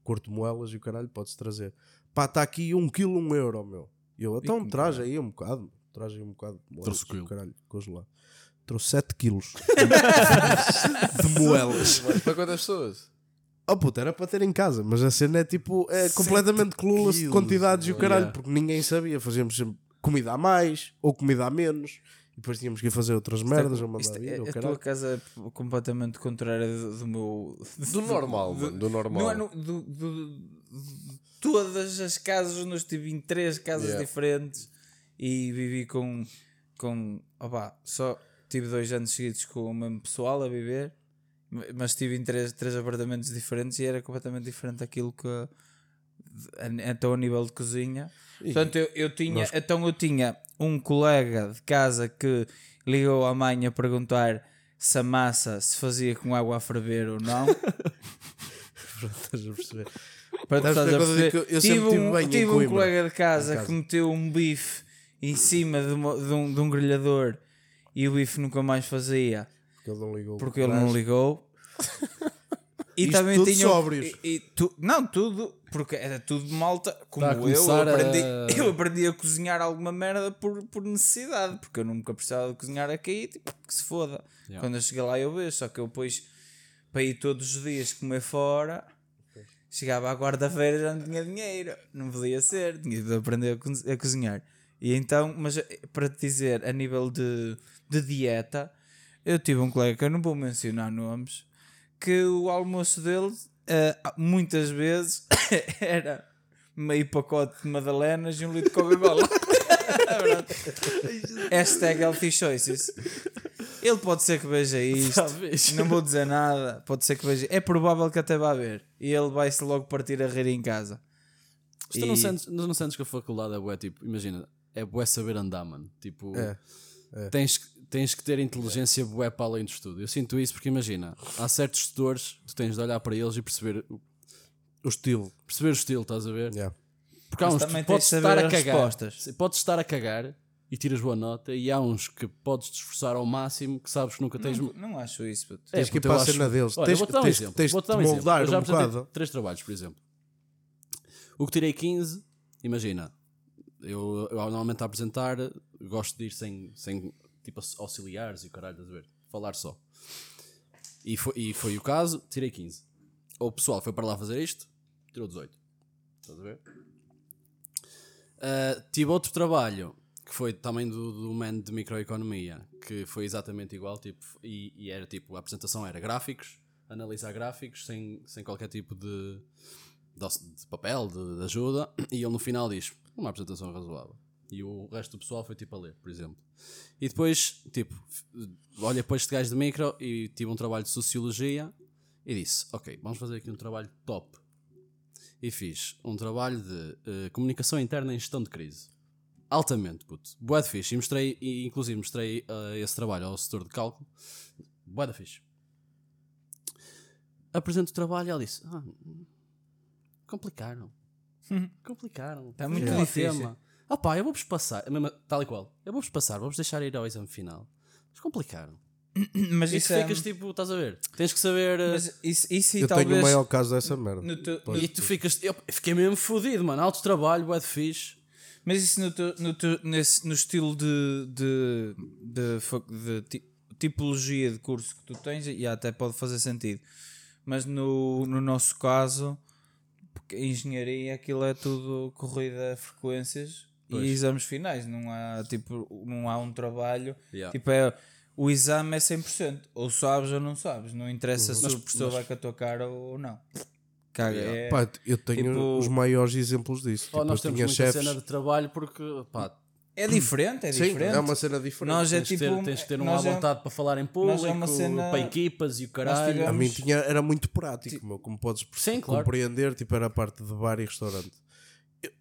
Curto moelas e o caralho pode-se trazer. Pá, está aqui um quilo, um euro, meu. E eu, então como traz aí um bocado. Traz aí um bocado de moelas. Trouxe o quilo. Caralho, congelado. Trouxe 7 quilos de moelas. Mas para quantas pessoas? Oh puta, era para ter em casa, mas a cena é tipo, é completamente clueless de quantidades e o caralho, yeah. porque ninguém sabia. Fazíamos sempre comida a mais ou comida a menos depois tínhamos que ir fazer outras merdas ou mandar é- ou a tua casa é completamente contrária do, do meu. Do normal, mano, do normal. Não é no- do, do- de todas as casas onde eu estive em três casas Yeah. diferentes e vivi com. com opá, só tive dois anos seguidos com o mesmo pessoal a viver, ma- mas estive em três, três apartamentos diferentes e era completamente diferente daquilo que. Então, a nível de cozinha. Portanto, eu, eu tinha, então eu tinha um colega de casa que ligou à mãe a perguntar se a massa se fazia com água a ferver ou não. Estás a perceber? Tu Estás a eu perceber. que eu tive um, tive um colega de casa, casa. que meteu um bife em cima de, uma- de um, de um grelhador e o bife nunca mais fazia Porque ele não ligou. porque ele não ligou. E Isto também tudo tinha. sóbrios. E, e tu- não, tudo, porque era tudo malta. Como Está a eu, eu começar a- aprendi, eu aprendi a cozinhar alguma merda por, por necessidade, porque eu nunca precisava de cozinhar aqui, tipo, que se foda. Yeah. Quando eu cheguei lá, eu vejo, só que eu depois, para ir todos os dias comer fora, chegava à quarta-feira já não tinha dinheiro, não podia ser, tinha de aprender a, co- a cozinhar. E então, mas eh, para te dizer, a nível de, de dieta, eu tive um colega que eu não vou mencionar nomes, que o almoço dele eh, muitas vezes era meio pacote de madalenas e um litro de Coca-Cola. É. Hashtag healthy choices. Ele pode ser que veja isto. Talvez. Não vou dizer nada. Pode ser que veja. É provável que até vá ver. E ele vai-se logo partir a rir em casa. Se tu não E- sentes, não sentes que a faculdade é bué, tipo, imagina, é bué saber andar, mano. Tipo, É, Tens, que- tens que ter inteligência bué para além do estudo. Eu sinto isso porque imagina, há certos setores, tu tens de olhar para eles e perceber, O estilo. perceber o estilo, estás a ver? Yeah. Porque há Mas uns que podes estar a cagar. respostas. Podes estar a cagar e tiras boa nota, e há uns que podes te esforçar ao máximo que sabes que nunca tens. Não, não acho isso. puto. Tens que ir para a cena deles. Olha, Tens- vou-te dar um tens- exemplo. tens Vou-te de dar um exemplo. moldar Eu já um bocado. três trabalhos, por exemplo. O que tirei 15, imagina, eu, eu normalmente a apresentar gosto de ir sem, sem tipo auxiliares e o caralho, estás a ver? Falar só. E foi, e foi o caso, tirei 15. O pessoal foi para lá fazer isto, tirou 18. Estás a ver? Ah, tive outro trabalho que foi também do, do man de microeconomia, que foi exatamente igual, tipo, e, e era tipo, a apresentação era gráficos, analisar gráficos sem, sem qualquer tipo de, de, de papel, de, de ajuda, e ele no final diz, uma apresentação razoável. E o resto do pessoal foi tipo a ler, por exemplo. E depois, tipo, olha para este gajo de micro e tive um trabalho de sociologia e disse, ok, vamos fazer aqui um trabalho top. E fiz um trabalho de eh, comunicação interna em gestão de crise. Altamente, puto. Boa de fixe. E mostrei, e inclusive mostrei eh, esse trabalho ao setor de cálculo. Boa da fixe. Apresento o trabalho e ela disse: ah, complicaram. complicaram. Tá muito difícil. tema. Ah pá, eu vou-vos passar, a mesma- tal e qual. Eu vou-vos passar, vou-vos deixar ir ao exame final. Mas complicaram. Mas E isso tu é. ficas tipo, estás a ver? Tens que saber. eh, Mas isso, isso e Eu talvez. tenho o maior caso dessa merda. Pois. e tu ficas. Eu fiquei mesmo fodido, mano. Alto trabalho, de fixe. Mas isso no, teu- no, teu- nesse, no estilo de, de, de, de ti- tipologia de curso que tu tens, e até pode fazer sentido. Mas no, no nosso caso, porque a engenharia aquilo é tudo corrida a frequências Pois. e exames finais. Não há, tipo, não há um trabalho. Yeah. Tipo, é, o exame é 100%. Ou sabes ou não sabes. Não interessa se Mas- o professor mas- vai com a tua cara ou não. Caga, Yeah. é- Pá, eu tenho Tipo- os maiores exemplos disso. Oh, Tipo, nós temos muita chefes. cena de trabalho porque, pá, é diferente, é Sim, diferente. é uma cena diferente. Nós é tens, tipo. ter, tens que ter uma é- vontade para falar em nós público, é uma cena- para equipas e o caralho. tivemos- A mim tinha, era muito prático, meu, como podes Sim, claro. compreender, tipo, era a parte de bar e restaurante.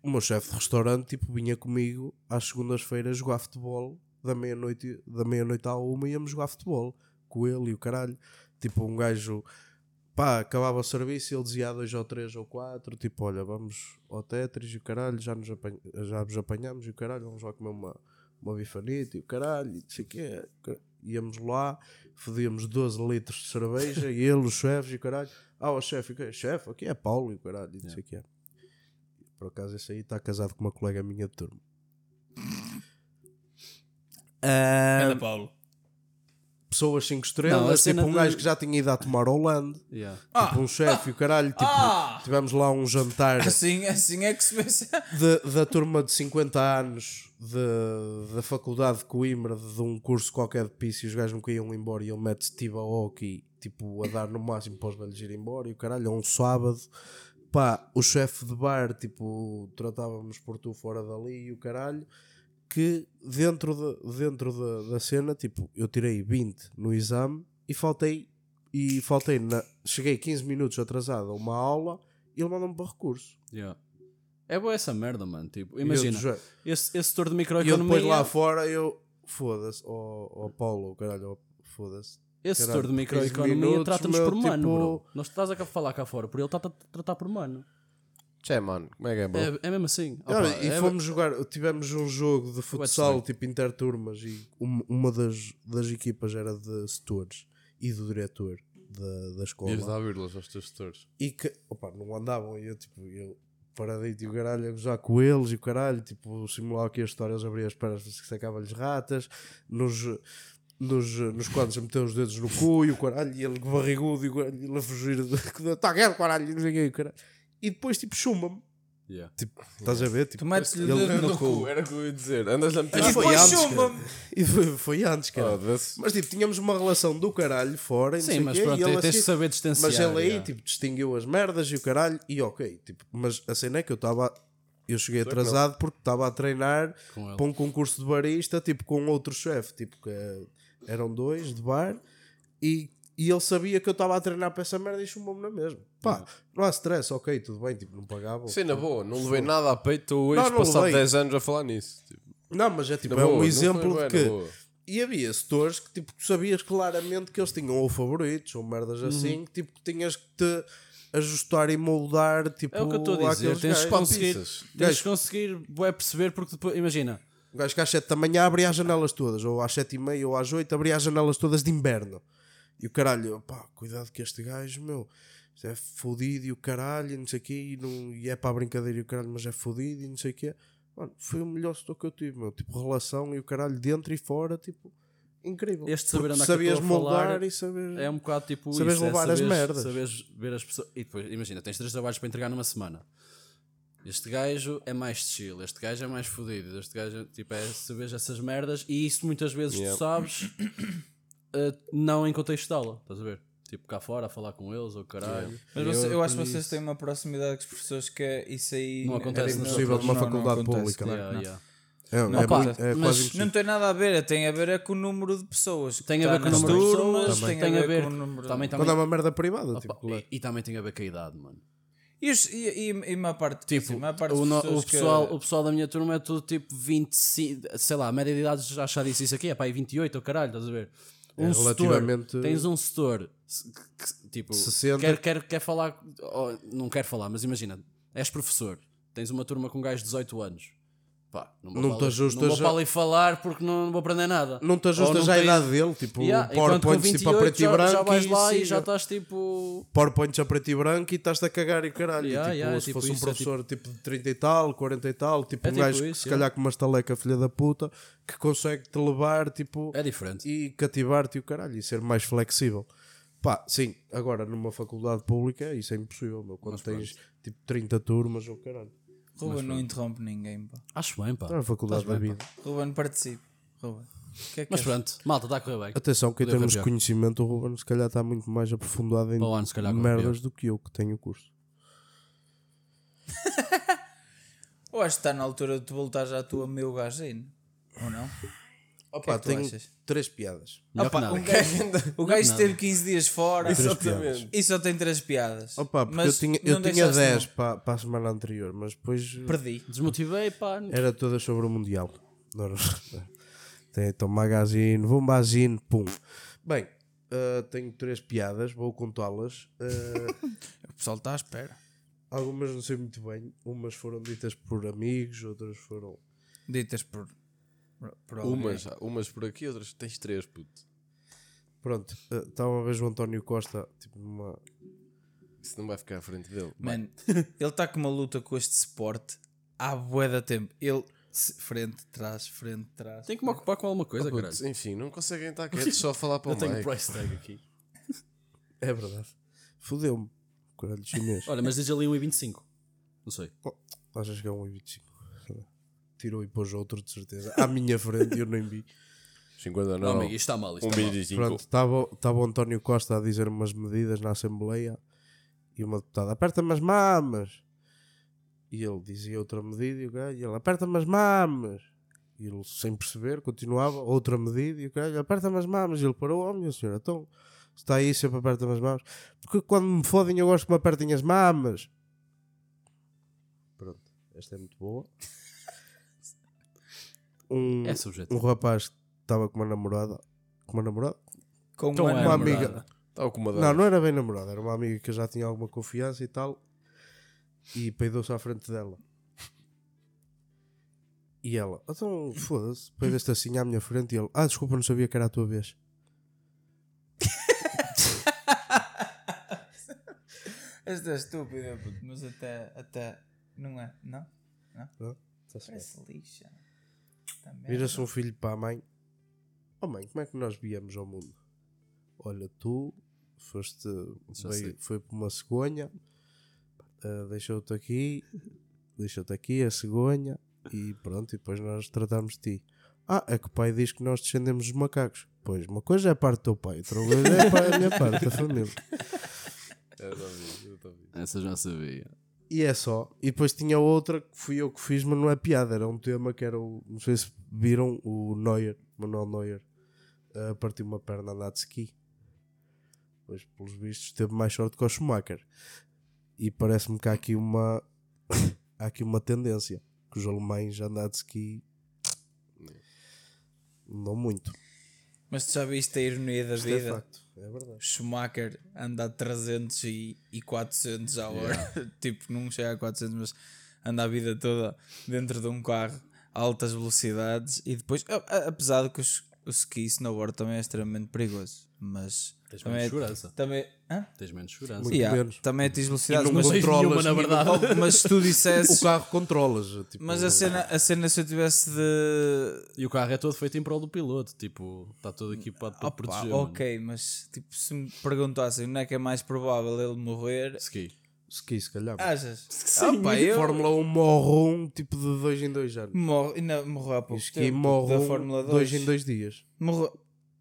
O meu chefe de restaurante tipo, vinha comigo às segundas-feiras jogar futebol da meia-noite da meia-noite à uma íamos jogar futebol com ele e o caralho. Tipo, um gajo pá, acabava o serviço e ele dizia há dois ou três ou quatro, tipo, olha, vamos ao Tetris e o caralho, já nos, apanha, já nos apanhamos e o caralho, vamos lá comer uma, uma bifanita e o caralho, e não sei o quê. Íamos lá, fodíamos 12 litros de cerveja e ele, os chefes e o caralho. Ah, o chefe, chefe, aqui é Paulo e o caralho, e não sei o quê. Por acaso esse aí está casado com uma colega minha de turma. Ah, Anda, Paulo. pessoas 5 Não, a estrelas, tipo um de- gajo que já tinha ido a tomar ao land, Yeah. tipo um chefe e o caralho, tipo, Ah! tivemos lá um jantar Assim, assim é que se vê. de- da turma de 50 anos de- da faculdade de Coimbra, de um curso qualquer de piso, e os gajos não queriam ir embora e ele mete Steve Aoki, tipo, a dar no máximo para os velhos ir embora, e o caralho, é um sábado, pá, o chefe de bar, tipo, tratávamos por tu fora dali e o caralho, que dentro, de, dentro da, da cena, tipo, eu tirei 20 no exame e faltei, e faltei na, cheguei 15 minutos atrasado a uma aula e ele mandou-me para recurso. Yeah. É boa essa merda, mano. Tipo, E eu, imagina, já- esse, esse setor de E eu microeconomia. depois lá fora, eu. Foda-se, ó ó Paulo, caralho, ó, foda-se. Esse caralho, setor de 15 microeconomia minutos, trata-nos meu, por mano, tipo- bro. Nós estás a falar cá fora, por ele está a tratar por mano. Tchê, mano, como é que é, bro? É, é mesmo assim. Opa, Olha, e é- fomos jogar, tivemos um jogo de futsal, tipo interturmas, e uma, uma das, das equipas era de setores e do diretor da, da escola. Ias dar vírgulas aos teus setores. e que, opa, não andavam, e eu tipo, eu paradito e o caralho a gozar com eles e o caralho, tipo, simular aqui a história, eles abriam as pernas, que sacava-lhes ratas, nos, nos, nos quadros a meter os dedos no cu e o caralho, e ele barrigudo e o caralho, ele a fugir, está aquele caralho, e não sei o quê, o caralho. E depois, tipo, chuma-me, Yeah. tipo, estás a ver? Tipo, Tu metes-lhe o ele- dedo no cu. Era o que eu ia dizer. Andas a meter E foi depois antes, e foi, foi antes, cara. Foda-se. Mas tipo, tínhamos uma relação do caralho fora, e Sim, mas quê, pronto, e ele tens de assim- saber distanciar. Mas ele aí, yeah. tipo, distinguiu as merdas e o caralho, e ok, tipo, mas a cena é que eu estava. Eu cheguei atrasado porque estava a treinar para um concurso de barista, tipo, com outro chefe, tipo, que eh, eram dois de bar, e, e ele sabia que eu estava a treinar para essa merda e chumbou-me na mesma. Pá, não há stress, ok, tudo bem, tipo, não pagavam. Cena boa, não levei nada a peito, estou hoje Não, não passado levei. 10 anos a falar nisso. Tipo, Não, mas é tipo, na é boa, um exemplo foi de bem, que. na. E havia setores que tipo, tu sabias claramente que eles tinham ou favoritos ou merdas Uhum. assim, que tipo, tinhas que te ajustar e moldar tipo, É o que eu estou a dizer. Tens de conseguir, tens de conseguir bué, perceber, porque depois, imagina, O gajo que às 7 da manhã abria as janelas todas, ou às 7 e meia ou às 8 abria as janelas todas de inverno. E o caralho, pá, cuidado que este gajo, meu, isto é fodido e o caralho, e não sei o quê, e, não, e é para a brincadeira e o caralho, mas é fodido e não sei o quê. Mano, foi o melhor setor que eu tive, meu, tipo, relação e o caralho dentro e fora, tipo, incrível. Este saber andar sabias moldar e saber. é um bocado tipo Saberes isso, é levar as merdas. saberes ver as pessoas. E depois, imagina, tens três trabalhos para entregar numa semana. Este gajo é mais chill, este gajo é mais fodido, este gajo tipo, é saberes essas merdas e isso muitas vezes Yeah. tu sabes eh, não em contexto de aula, estás a ver? Tipo cá fora a falar com eles ou caralho. Mas E você- eu acho que vocês isso. têm uma proximidade com os professores que é isso aí. Não acontece nas impossível numa Não, não faculdade acontece, pública. claro Yeah, não. yeah. É, Não, é pá, muito- é mas. Não tem nada a ver, tem a ver é com o número de pessoas. Tem a ver com o número de turmas, pessoas, tem, tem a ver com o número também, Quando é uma merda privada, Opa, tipo, e, e também tem a ver com a idade, mano. E, e, e, e uma parte, Tipo, assim, uma parte o, no- o pessoal, que, o pessoal da minha turma é tudo tipo 25, sei lá, a média de idade já já disse isso aqui, é pá, é 28, oh, caralho, estás a ver? Um relativamente- setor, tens um setor se- que- que, tipo, 60. quer, quer, quer falar, oh, não quer falar, mas imagina, és professor, tens uma turma com um gajo de 18 anos, pá, não vou, Não para ali- não vou para ali falar porque não, não vou aprender nada. Não te ajustas não já à tens- idade dele, tipo, Yeah, PowerPoints tipo a preto e já, branco. já vais e lá e sim, já estás tipo. PowerPoints a preto e branco e estás-te a cagar e caralho. E, Yeah, tipo, yeah, se tipo fosse um isso, é professor tipo de 30 e tal, 40 e tal, tipo É um tipo gajo que isso, se calhar com uma estaleca filha da puta que consegue te levar tipo, É diferente. e cativar-te e o caralho e ser mais flexível. Pá, sim, agora numa faculdade pública isso é impossível, meu. Quando tens tipo 30 turmas ou caralho. Ruben não interrompe ninguém. Pá. Acho bem, pá. É a faculdade Estás da bem, vida. Ruben participe. Ruben. O que é que Mas és? pronto, malta, está a correr bem. Atenção que em Podia termos de conhecimento o Ruben se calhar está muito mais aprofundado em Para o ano, se calhar, merdas do que eu que tenho o curso. Eu acho que está na altura de tu voltares à tua meu gajinho. Ou não? É Pá, que tu tenho achas? três piadas. Opa, nada. o gajo, o gajo esteve 15 dias fora Exatamente. e só tem 3 piadas. Opa, porque Mas eu tinha, eu tinha deixaste 10 para, para a semana anterior, mas depois não. Perdi. Desmotivei, pá. era toda sobre o Mundial. Então magazine, vou magazine, pum. Bem, ah, tenho três piadas, vou contá-las. Ah, O pessoal está à espera. algumas não sei muito bem. Umas foram ditas por amigos, outras foram. Ditas por. Umas, umas por aqui, outras tens três, puto. Pronto, ah, estava uma vez o António Costa, tipo, numa. Isso não vai ficar à frente dele. Man, ele está com uma luta com este suporte há bué da tempo. Ele se- frente, trás, frente, trás. Tem que me ocupar com alguma coisa, Putz, caralho. enfim, não conseguem estar quietos só a falar para o Eu tenho Mike. price tag aqui. É verdade. Fodeu-me. Caralho chinês. Olha, mas diz ali 1,25. Não sei. Achas que é um 1,25? Tirou e pôs outro, de certeza. À minha frente, eu nem vi. 50 Não, não. amigo, isto está mal. Isto Um está mal. Pronto, estava estava o António Costa a dizer umas medidas na Assembleia e uma deputada aperta-me as mamas. E ele dizia outra medida e o gajo, e ele aperta-me as mamas. E ele, sem perceber, continuava outra medida e o gajo aperta-me as mamas. E ele parou, oh minha senhora, então está aí sempre aperta-me as mamas. Porque quando me fodem eu gosto que me apertem as mamas. Pronto, esta é muito boa. Um, É subjetivo. um rapaz que estava com uma namorada. Com uma namorada? Com Então uma, é uma namorada. amiga. Estava com uma Não, não era bem namorada, era uma amiga que eu já tinha alguma confiança e tal. E peidou-se à frente dela. E ela, então foda-se, peidaste assim à minha frente. E ele, ah, desculpa, não sabia que era a tua vez. Esta é estúpida, mas até, até. Não é? Não? Tá-se bem. Parece lixa. Tá merda. Vira-se um filho para a mãe. Oh mãe, como é que nós viemos ao mundo? Olha, tu foste, veio, foi para uma cegonha, ah, deixou-te aqui, deixou-te aqui a cegonha e pronto, e depois nós tratamos de ti. Ah, é que o pai diz que nós descendemos dos macacos. Pois, uma coisa é a parte do teu pai, outra coisa é a minha parte, da família. Essa já sabia. E é só. E depois tinha outra que fui eu que fiz, mas não é piada. Era um tema que era o. Não sei se viram o Neuer, Manuel Neuer, a partir uma perna a andar de ski. Pois, pelos vistos, teve mais sorte que o Schumacher. E parece-me que há aqui uma. há aqui uma tendência. Que os alemães andar de ski. Não muito. Mas tu já viste a ironia da Isto é vida? facto. É verdade. Schumacher anda a 300 e, e 400 à hora. tipo, não chega a 400, mas anda a vida toda dentro de um carro a altas velocidades. E depois, apesar de que os- o ski e snowboard também é extremamente perigoso, mas Tens também menos é, segurança. também, hã? Tens menos segurança. Muito Yeah, menos. também tens velocidades, não mas, controlas nenhuma, na verdade. Mas se tu dissesses. O carro controlas. Tipo, Mas a cena, a cena, se eu tivesse de. E o carro é todo feito em prol do piloto. Tipo, está todo equipado para Opa, proteger. mano. ok, mas tipo, se me perguntassem onde é que é mais provável ele morrer, Ski. Ski, se calhar. achas? Sim, Opa, eu Fórmula 1 morre um tipo de dois em dois anos. morro, ainda morreu há pouco ski tempo, morre da um Fórmula 2. dois em dois dias. Morreu.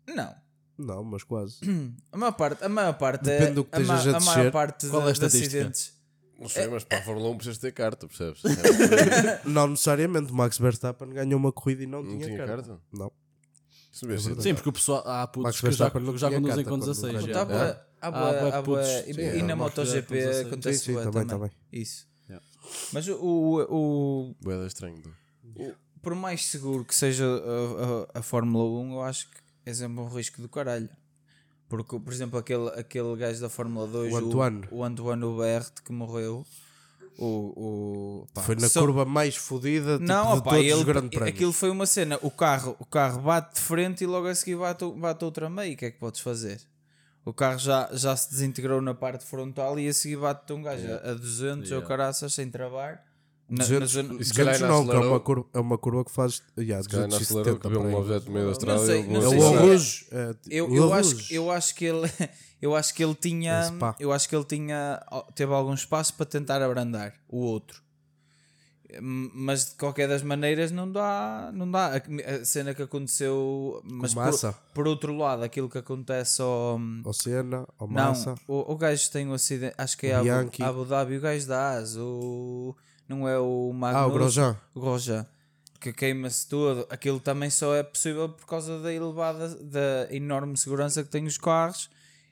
Não. Não, mas quase. A maior parte, a maior parte Depende é, do que a, estejas a a maior descer. parte Qual é a de, de estatística? acidentes. Não sei, mas para a Fórmula 1 precisas ter carta, percebes? não necessariamente. O Max Verstappen ganhou uma corrida e não, Não tinha, tinha carta. carta? Não. Isso devia ser. Sim, porque o pessoal. Há Max putos que já, já conduzem com quando 16. ganhou. já. Tá há Há há e- e na MotoGP com 16. acontece Sim, sim, bué também, também. Isso. Yeah. Mas o, o, o- Boeda estranho. pá. por mais seguro que seja a, a, a Fórmula 1, eu acho que é sempre um risco do caralho. Porque, por exemplo, aquele, aquele gajo da Fórmula 2, O Antoine. o, o Antoine Hubert, que morreu, o, o, pá, Foi na só- curva mais fodida tipo, Não, de opa, todos ele, os grandes prémios. aquilo foi uma cena. O carro, o carro bate de frente e logo a seguir bate, bate outra meio. O que é que podes fazer? O carro já, já se desintegrou na parte frontal e a seguir bate-te um gajo a- a 200 ou Yeah. caraças sem travar. Na- 200, na zona- se calhar 200 ainda não, que é uma curva, é uma curva que faz yeah, Se calhar não acelerou, 270 que viu um objeto no meio da estrada sei, e ele não É sei o se é- é, tipo, Eu, o eu, Rouge. acho, eu acho que ele eu acho que ele tinha eu acho que ele tinha teve algum espaço para tentar abrandar o outro Hum, mas de qualquer das maneiras não dá não dá a, cena que aconteceu mas por, Massa. por outro lado aquilo que acontece ao Ao Senna, ao não Massa. o, o gajo tem um acidente acho que é Abu. Abu Dhabi o gajo da AS o não é o Magnus Ah, o Grosjean. o Grosjean, que queima-se todo, aquilo também só é possível por causa da elevada, da enorme segurança que têm os carros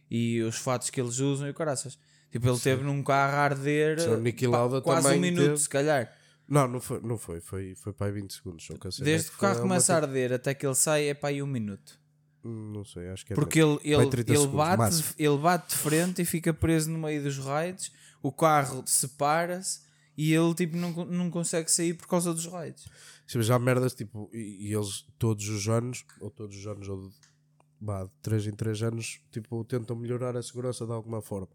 e os fatos que eles usam e o caraças. Tipo, ele teve num carro a arder Sim, pá, quase um minuto, teve. se calhar. Não, não foi, não foi, foi, foi para aí 20 segundos. Só que a cena Desde é que o carro começa a arder até que ele sai é para aí um minuto. Não sei, acho que é. Porque ele, ele, 30 ele, segundos, bate, máximo. ele bate de frente e fica preso no meio dos raids, o carro separa-se e ele tipo, não, não consegue sair por causa dos raids. Sim, mas já há merdas tipo, e, e eles todos os anos, ou todos os anos, ou bah, de 3 em 3 anos, tipo, tentam melhorar a segurança de alguma forma.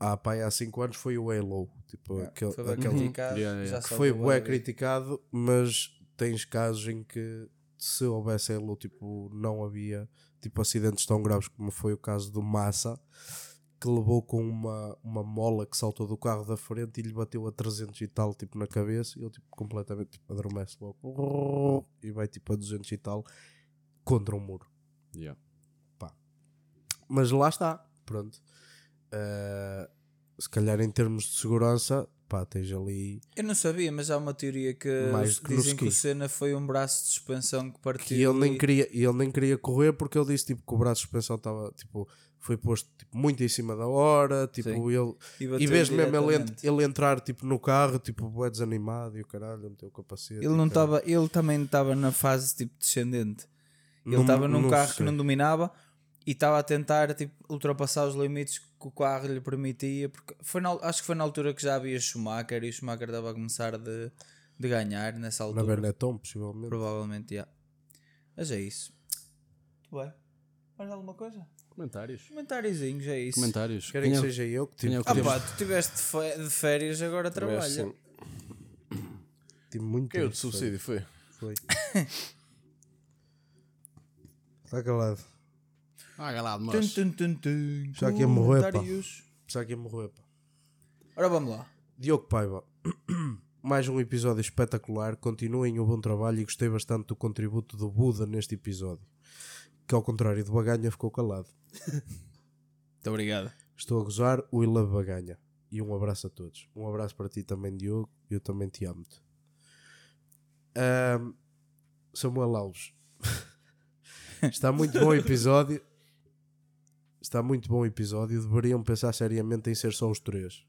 Há, pá, há 5 anos foi o Halo, tipo, aquele, Foi bem aquele criticado, Yeah, yeah. que foi bué Halo. criticado, mas tens casos em que se houvesse ele, tipo, não havia tipo acidentes tão graves como foi o caso do Massa, que levou com uma, uma mola que saltou do carro da frente e lhe bateu a 300 e tal, tipo, na cabeça, e ele tipo, completamente tipo, adormece logo e vai tipo a 200 e tal contra um muro. Yeah. Mas lá está, pronto. Eh, se calhar em termos de segurança, pá, tens ali Eu não sabia, mas há uma teoria que que dizem que o. Senna foi um braço de suspensão que partiu. que ele nem e- queria, e ele nem queria correr porque ele disse tipo, que o braço de suspensão estava tipo, foi posto tipo, muito em cima da hora, tipo, Sim. ele e e vês mesmo ele, ele entrar tipo, no carro, tipo, bué desanimado e o caralho, meteu o capacete. Ele e não estava, ele também estava na fase tipo descendente. Ele Não- estava num não carro que sei. não dominava e estava a tentar tipo, ultrapassar os limites que o carro lhe permitia. Porque foi na- acho que foi na altura que já havia Schumacher e o Schumacher estava a começar de, de ganhar nessa Na altura. Benetton, possivelmente. Provavelmente, já. Mas é isso. Muito bem. Mais alguma coisa? Comentários. Comentáriozinhos, é isso. Comentários. Querem que seja eu que tive, o que Ah temos? pá, tu estiveste de férias, agora que trabalha. sim. tive muito tempo de subsídio? Foi? Foi. Está calado. Ah, galado, Tum, mas. tum, tum, tum. Já que ia morrer, pá. Pensava que ia morrer, pá. Ora vamos lá. Diogo Paiva, mais um episódio espetacular. Continuem o bom trabalho e gostei bastante do contributo do Buda neste episódio. Que ao contrário do Baganha ficou calado. Muito obrigado. Estou a gozar, o I love Baganha. E um abraço a todos. Um abraço para ti também, Diogo. Eu também te amo-te. Ahm, Samuel Alves. Está muito bom o episódio. Está muito bom o episódio. Deveriam pensar seriamente em ser só os três.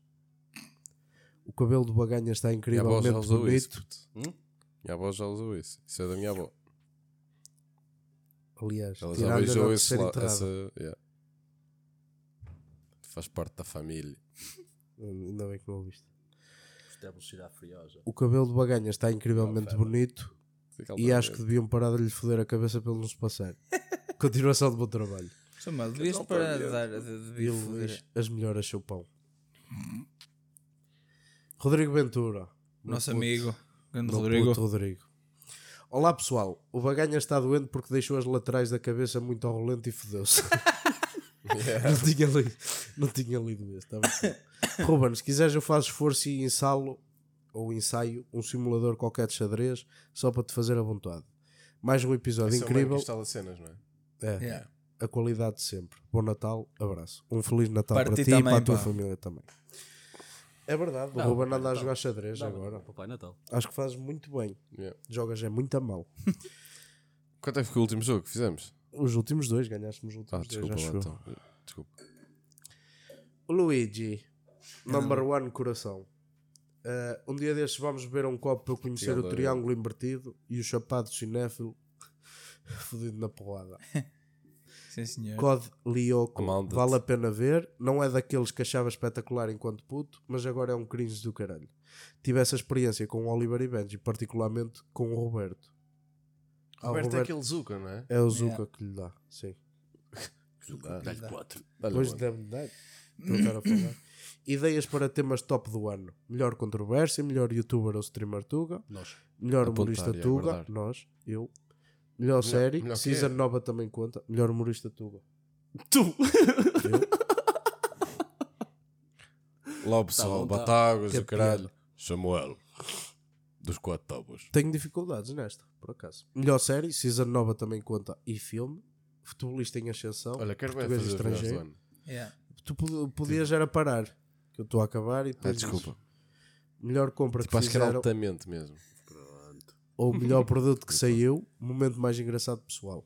O cabelo do Baganha está Minha avó já incrivelmente usou isso. bonito. puto. Minha avó já usou isso. Isso é da minha avó. Aliás, Ela já beijou terceira lá, essa. yeah. Faz parte da família. Ainda bem que não ouviste. Furiosa. O cabelo do Baganha está incrivelmente bonito. E acho que deviam parar de lhe foder a cabeça para ele não se passar. Continuação de bom trabalho. Samuel, devias não para perdeu. dar de, de, E as melhoras seu pão. Rodrigo Ventura. Nosso puto, amigo, grande Rodrigo. Rodrigo. Olá pessoal, o Baganha está doente porque deixou as laterais da cabeça muito ao rolento e fodeu-se. não, tinha lido, não tinha lido. Estava aqui. Ruben, se quiseres eu faço esforço e ensalo ou ensaio um simulador qualquer de xadrez só para te fazer a vontade. Mais um episódio Esse é o incrível. que instala cenas, não é? É, Yeah. a qualidade de sempre. Bom Natal, abraço. Um Feliz Natal Para para, ti ti e também, para a tua pá. família também. É verdade, o Não, Ruben anda a jogar xadrez Dá-me agora. para o Pai Natal. Acho que fazes muito bem. Yeah. Jogas é muito a mal. Quanto é que foi o último jogo que fizemos? Os últimos dois, ganhaste nos Ah, últimos desculpa dois, lá então. Desculpa. O Luigi, number one coração. Eh, um dia destes vamos beber um copo para conhecer o triângulo invertido e o chapado cinéfilo fodido na porrada. Sim, senhor. Cod Lyoko Amanda-te. vale a pena ver. Não é daqueles que achava espetacular enquanto puto, mas agora é um cringe do caralho. Tive essa experiência com o Oliver e Benji, particularmente com o Roberto. Ah, o Roberto é aquele Zuka, não é? é o Zuka Yeah. que lhe dá, sim. Dá-lhe 4. dá-lhe Depois uma. deve dar. Trocar a falar. Ideias para temas top do ano: melhor controvérsia, melhor youtuber ou streamer Tuga, Nós. melhor Apontar humorista e Tuga, aguardar. nós, eu, melhor, série, melhor season nova também conta, melhor humorista Tuga. Tu! Lá o pessoal, bom, tá. Batáguas, Que o caralho. piada. Samuel. Dos quatro tábuas. Tenho dificuldades nesta, por acaso. Melhor série, season nova também conta e filme, futebolista em ascensão, Olha, quero português fazer estrangeiro. ano. Yeah. Tu pod- podias era parar, que eu estou a acabar e Ah, depois desculpa. dizes. Melhor compra Tipo, que acho que era fizeram altamente mesmo. ou melhor produto que saiu, momento mais engraçado pessoal.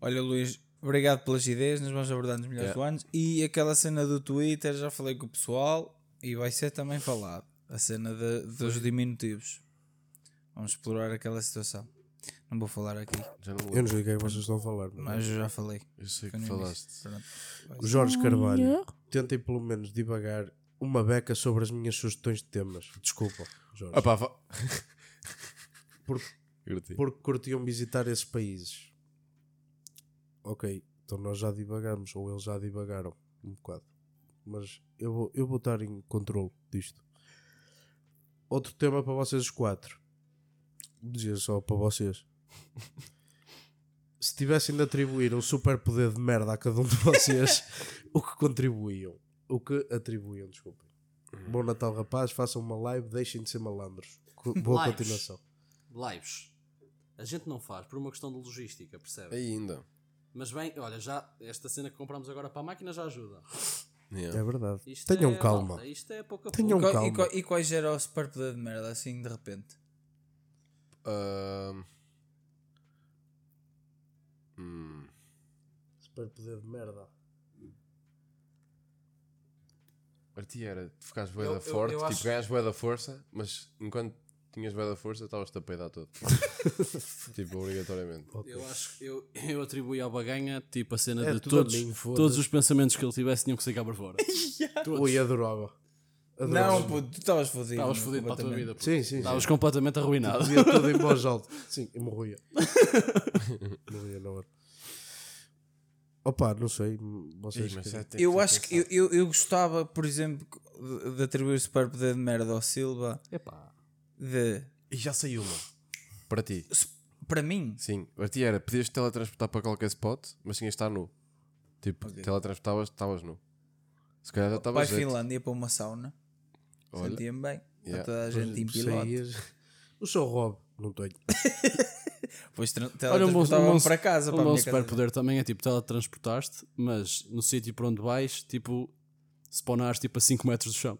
Olha, Luís, obrigado pelas ideias. Nós vamos abordar nos melhores Yeah. do ano. E aquela cena do Twitter, já falei com o pessoal e vai ser também falado. A cena de- dos diminutivos. Vamos explorar aquela situação. Não vou falar aqui, Já não Eu não sei o que é que vocês estão a falar. mas- mas eu já falei. Eu sei que início. falaste. O Jorge Carvalho, tentem pelo menos divagar uma beca sobre as minhas sugestões de temas. Desculpa, Jorge. Ah pá, va- Por- Curti. Porque curtiam visitar esses países. Ok, então nós já divagamos, ou eles já divagaram um bocado. Mas eu vou, eu vou estar em controle disto. Outro tema para vocês os quatro. Dizia só para vocês. Se tivessem de atribuir um superpoder de merda a cada um de vocês, o que contribuíam? O que atribuíam, desculpem. Bom Natal, rapaz. Façam uma live, deixem de ser malandros. Co- Boa Lives. continuação. Lives. A gente não faz por uma questão de logística, percebe? Ainda. Mas bem, olha, já esta cena que compramos agora para a máquina já ajuda. Yeah. É verdade. Isto Tenham é, calma. malta, isto é pouco a Tenham pouco. E, e, calma. e quais era o superpoder de merda assim de repente? Ahm. Hum. Superpoder de merda. Para ti era tu ficares bué da forte, eu tipo, acho- ganhas bué da força, mas enquanto tinhas bué da força, estavas-te a peidar todo. tipo, obrigatoriamente. Eu acho que eu, eu atribuí ao Baganha tipo a cena É de todos, mim, todos os pensamentos que ele tivesse tinham que sair cá para fora. Todos. Ui, adorava. Não, puto, tu estavas fodido. Estavas fodido para a tua vida. puto. Sim, sim. Estavas completamente arruinado. Dizia tudo em voz alta. Sim, e morria. morria na hora. Opa, não sei. Vocês que- tem Eu acho que eu, eu, eu gostava, por exemplo, de, de atribuir o superpoder de merda ao Silva Epá. de. E já saiu uma. Para ti. Para mim, Sim, para ti era, podias teletransportar para qualquer spot, mas tinhas de estar nu. Tipo, Ok. teletransportavas, estavas nu. Se calhar já para estavas a Finlândia para uma sauna, Olha, sentia-me bem. Yeah. Para toda a gente em Saías- piloto. O seu Rob, não tenho. Tra- Olha, um bom, um teletransportavam bom, para casa. um para bom superpoder também é tipo teletransportaste, mas no sítio para onde vais, tipo, spawnares tipo a 5 metros do chão.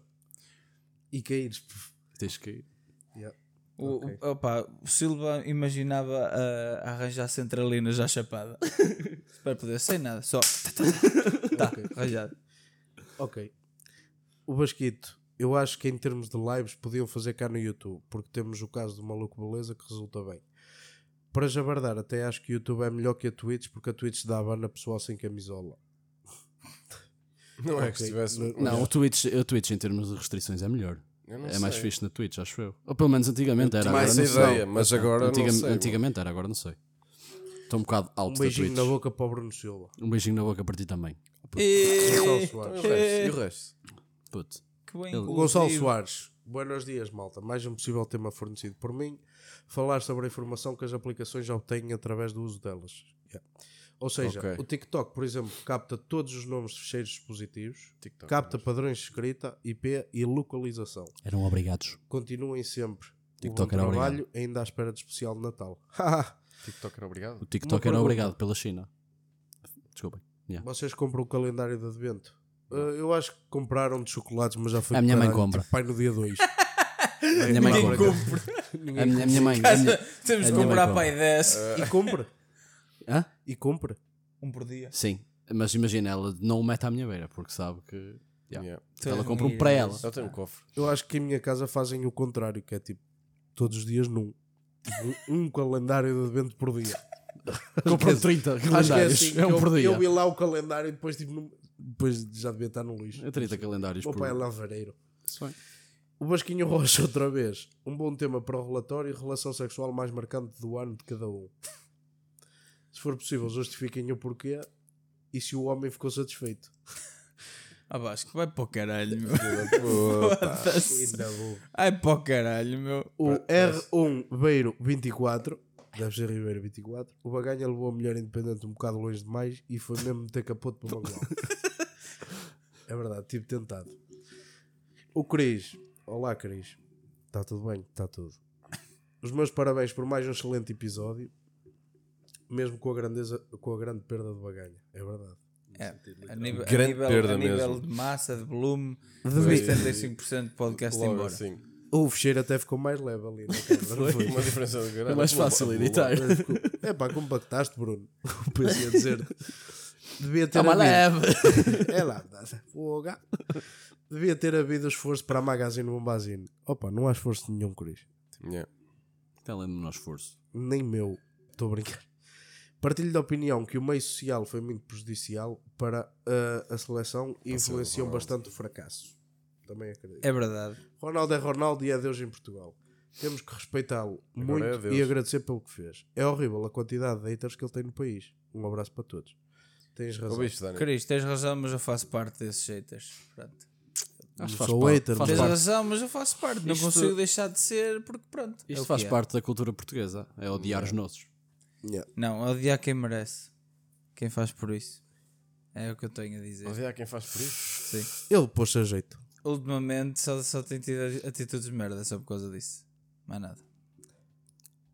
E caíres. Tens que ir. Yeah. O, Ok. o- opa, o Silva imaginava a arranjar centralina já chapada. superpoder, sem nada, só. tá, arranjado. Ok. O Basquito, eu acho que em termos de lives podiam fazer cá no YouTube, porque temos o caso do Maluco Beleza que resulta bem. Para jabardar, até acho que o YouTube é melhor que a Twitch, porque a Twitch dá a pessoal sem camisola. não é que se tivesse. Não, Não, o Twitch, o Twitch em termos de restrições é melhor. Não É mais sei. fixe na Twitch, acho eu. Ou pelo menos antigamente era. tinha Agora não essa sei. ideia, mas agora Antiga- não sei, mano. Antigamente era, agora não sei. Estou um bocado Um alto da beijinho na boca para o Bruno Silva. Um beijinho na boca para ti também. E Soares. o resto? E o resto? Puto. Que bem Ele- O Gonçalo inclusivo. Soares, buenos dias, malta. Mais um possível tema fornecido por mim. Falar sobre a informação que as aplicações já obtêm através do uso delas. Yeah. Ou seja, Ok. o TikTok, por exemplo, capta todos os nomes de fecheiros dispositivos, TikTok, capta padrões de escrita, IP e localização. Eram obrigados. Continuem sempre. TikTok era trabalho, ainda à espera de especial de Natal. TikTok era obrigado? O TikTok era pergunta. obrigado pela China. Desculpem. Yeah. Vocês compram o calendário de advento? Uh, eu acho que compraram de chocolates, mas já foi A minha mãe caralho, compra. tipo, pai no dia 2. A minha mãe Ninguém compra. compra. A minha, a minha mãe. a minha- temos de minha mãe comprar compra. aí 10. E compra. Hã? E compra. Um por dia. Sim, mas imagina, ela não o mete à minha beira porque sabe que. yeah. Yeah. Ela compra um para ela. Eu tenho um cofre. Eu acho que em minha casa fazem o contrário, que é tipo, todos os dias num. Tipo, um calendário de advento por dia. Compram 30 Acho que é calendários. assim. É um eu, por dia. eu vi lá o calendário e depois, tipo, depois já devia estar no lixo. É 30 calendários O meu pai é lavareiro. Isso bem. O Basquinho Rocha, outra vez. Um bom tema para o relatório relação sexual mais marcante do ano de cada um. Se for possível, justifiquem o porquê e se o homem ficou satisfeito. Ah, Vasco, vai para o caralho, meu. Ai para o caralho, meu. O R1 Beiro 24, deve ser Ribeiro 24, o Baganha levou a mulher independente um bocado longe demais e foi mesmo meter capote para o Mangual. é verdade, tive tentado. O Cris, olá Cris, está tudo bem? Está tudo. Os meus parabéns por mais um excelente episódio, mesmo com a, grandeza, com a grande perda do Baganha, é verdade. É, a nível, a Grande nível, perda a nível mesmo. de massa, de volume, Devia- 75% de podcast Logo embora. assim. O fecheiro até ficou mais leve ali na câmara, não foi? Uma diferença de grande. É mais fácil editar. É pá, compactaste, Bruno. Pensei a dizer. Devia ter Está uma havido- leve. É lá, foga. Devia ter havido esforço para a Magazine Bombazine. Opa, não há esforço nenhum, Cris. Yeah. Está lendo no esforço. Nem meu. Estou a brincar. Partilho da opinião que o meio social foi muito prejudicial para uh, a seleção e influenciou bastante o fracasso. Também acredito. É verdade. Ronaldo é Ronaldo e é Deus em Portugal. Temos que respeitá-lo muito é e agradecer pelo que fez. É horrível a quantidade de haters que ele tem no país. Um abraço para todos. Tens razão. Ouviste, Dani? Cris, tens razão, mas eu faço parte desses haters. Pronto. Acho que faz sou parte, hater. faz Tens mas- parte. razão, mas eu faço parte. Não Isto- consigo deixar de ser porque pronto. é Isto faz é. parte da cultura portuguesa. É odiar os nossos. Yeah. Não, odiar quem merece. Quem faz por isso. É o que eu tenho a dizer. Odiar quem faz por isso. Sim. Ele pôs-se a jeito. Ultimamente só, só tenho tido atitudes de merda só por causa disso. Mais nada.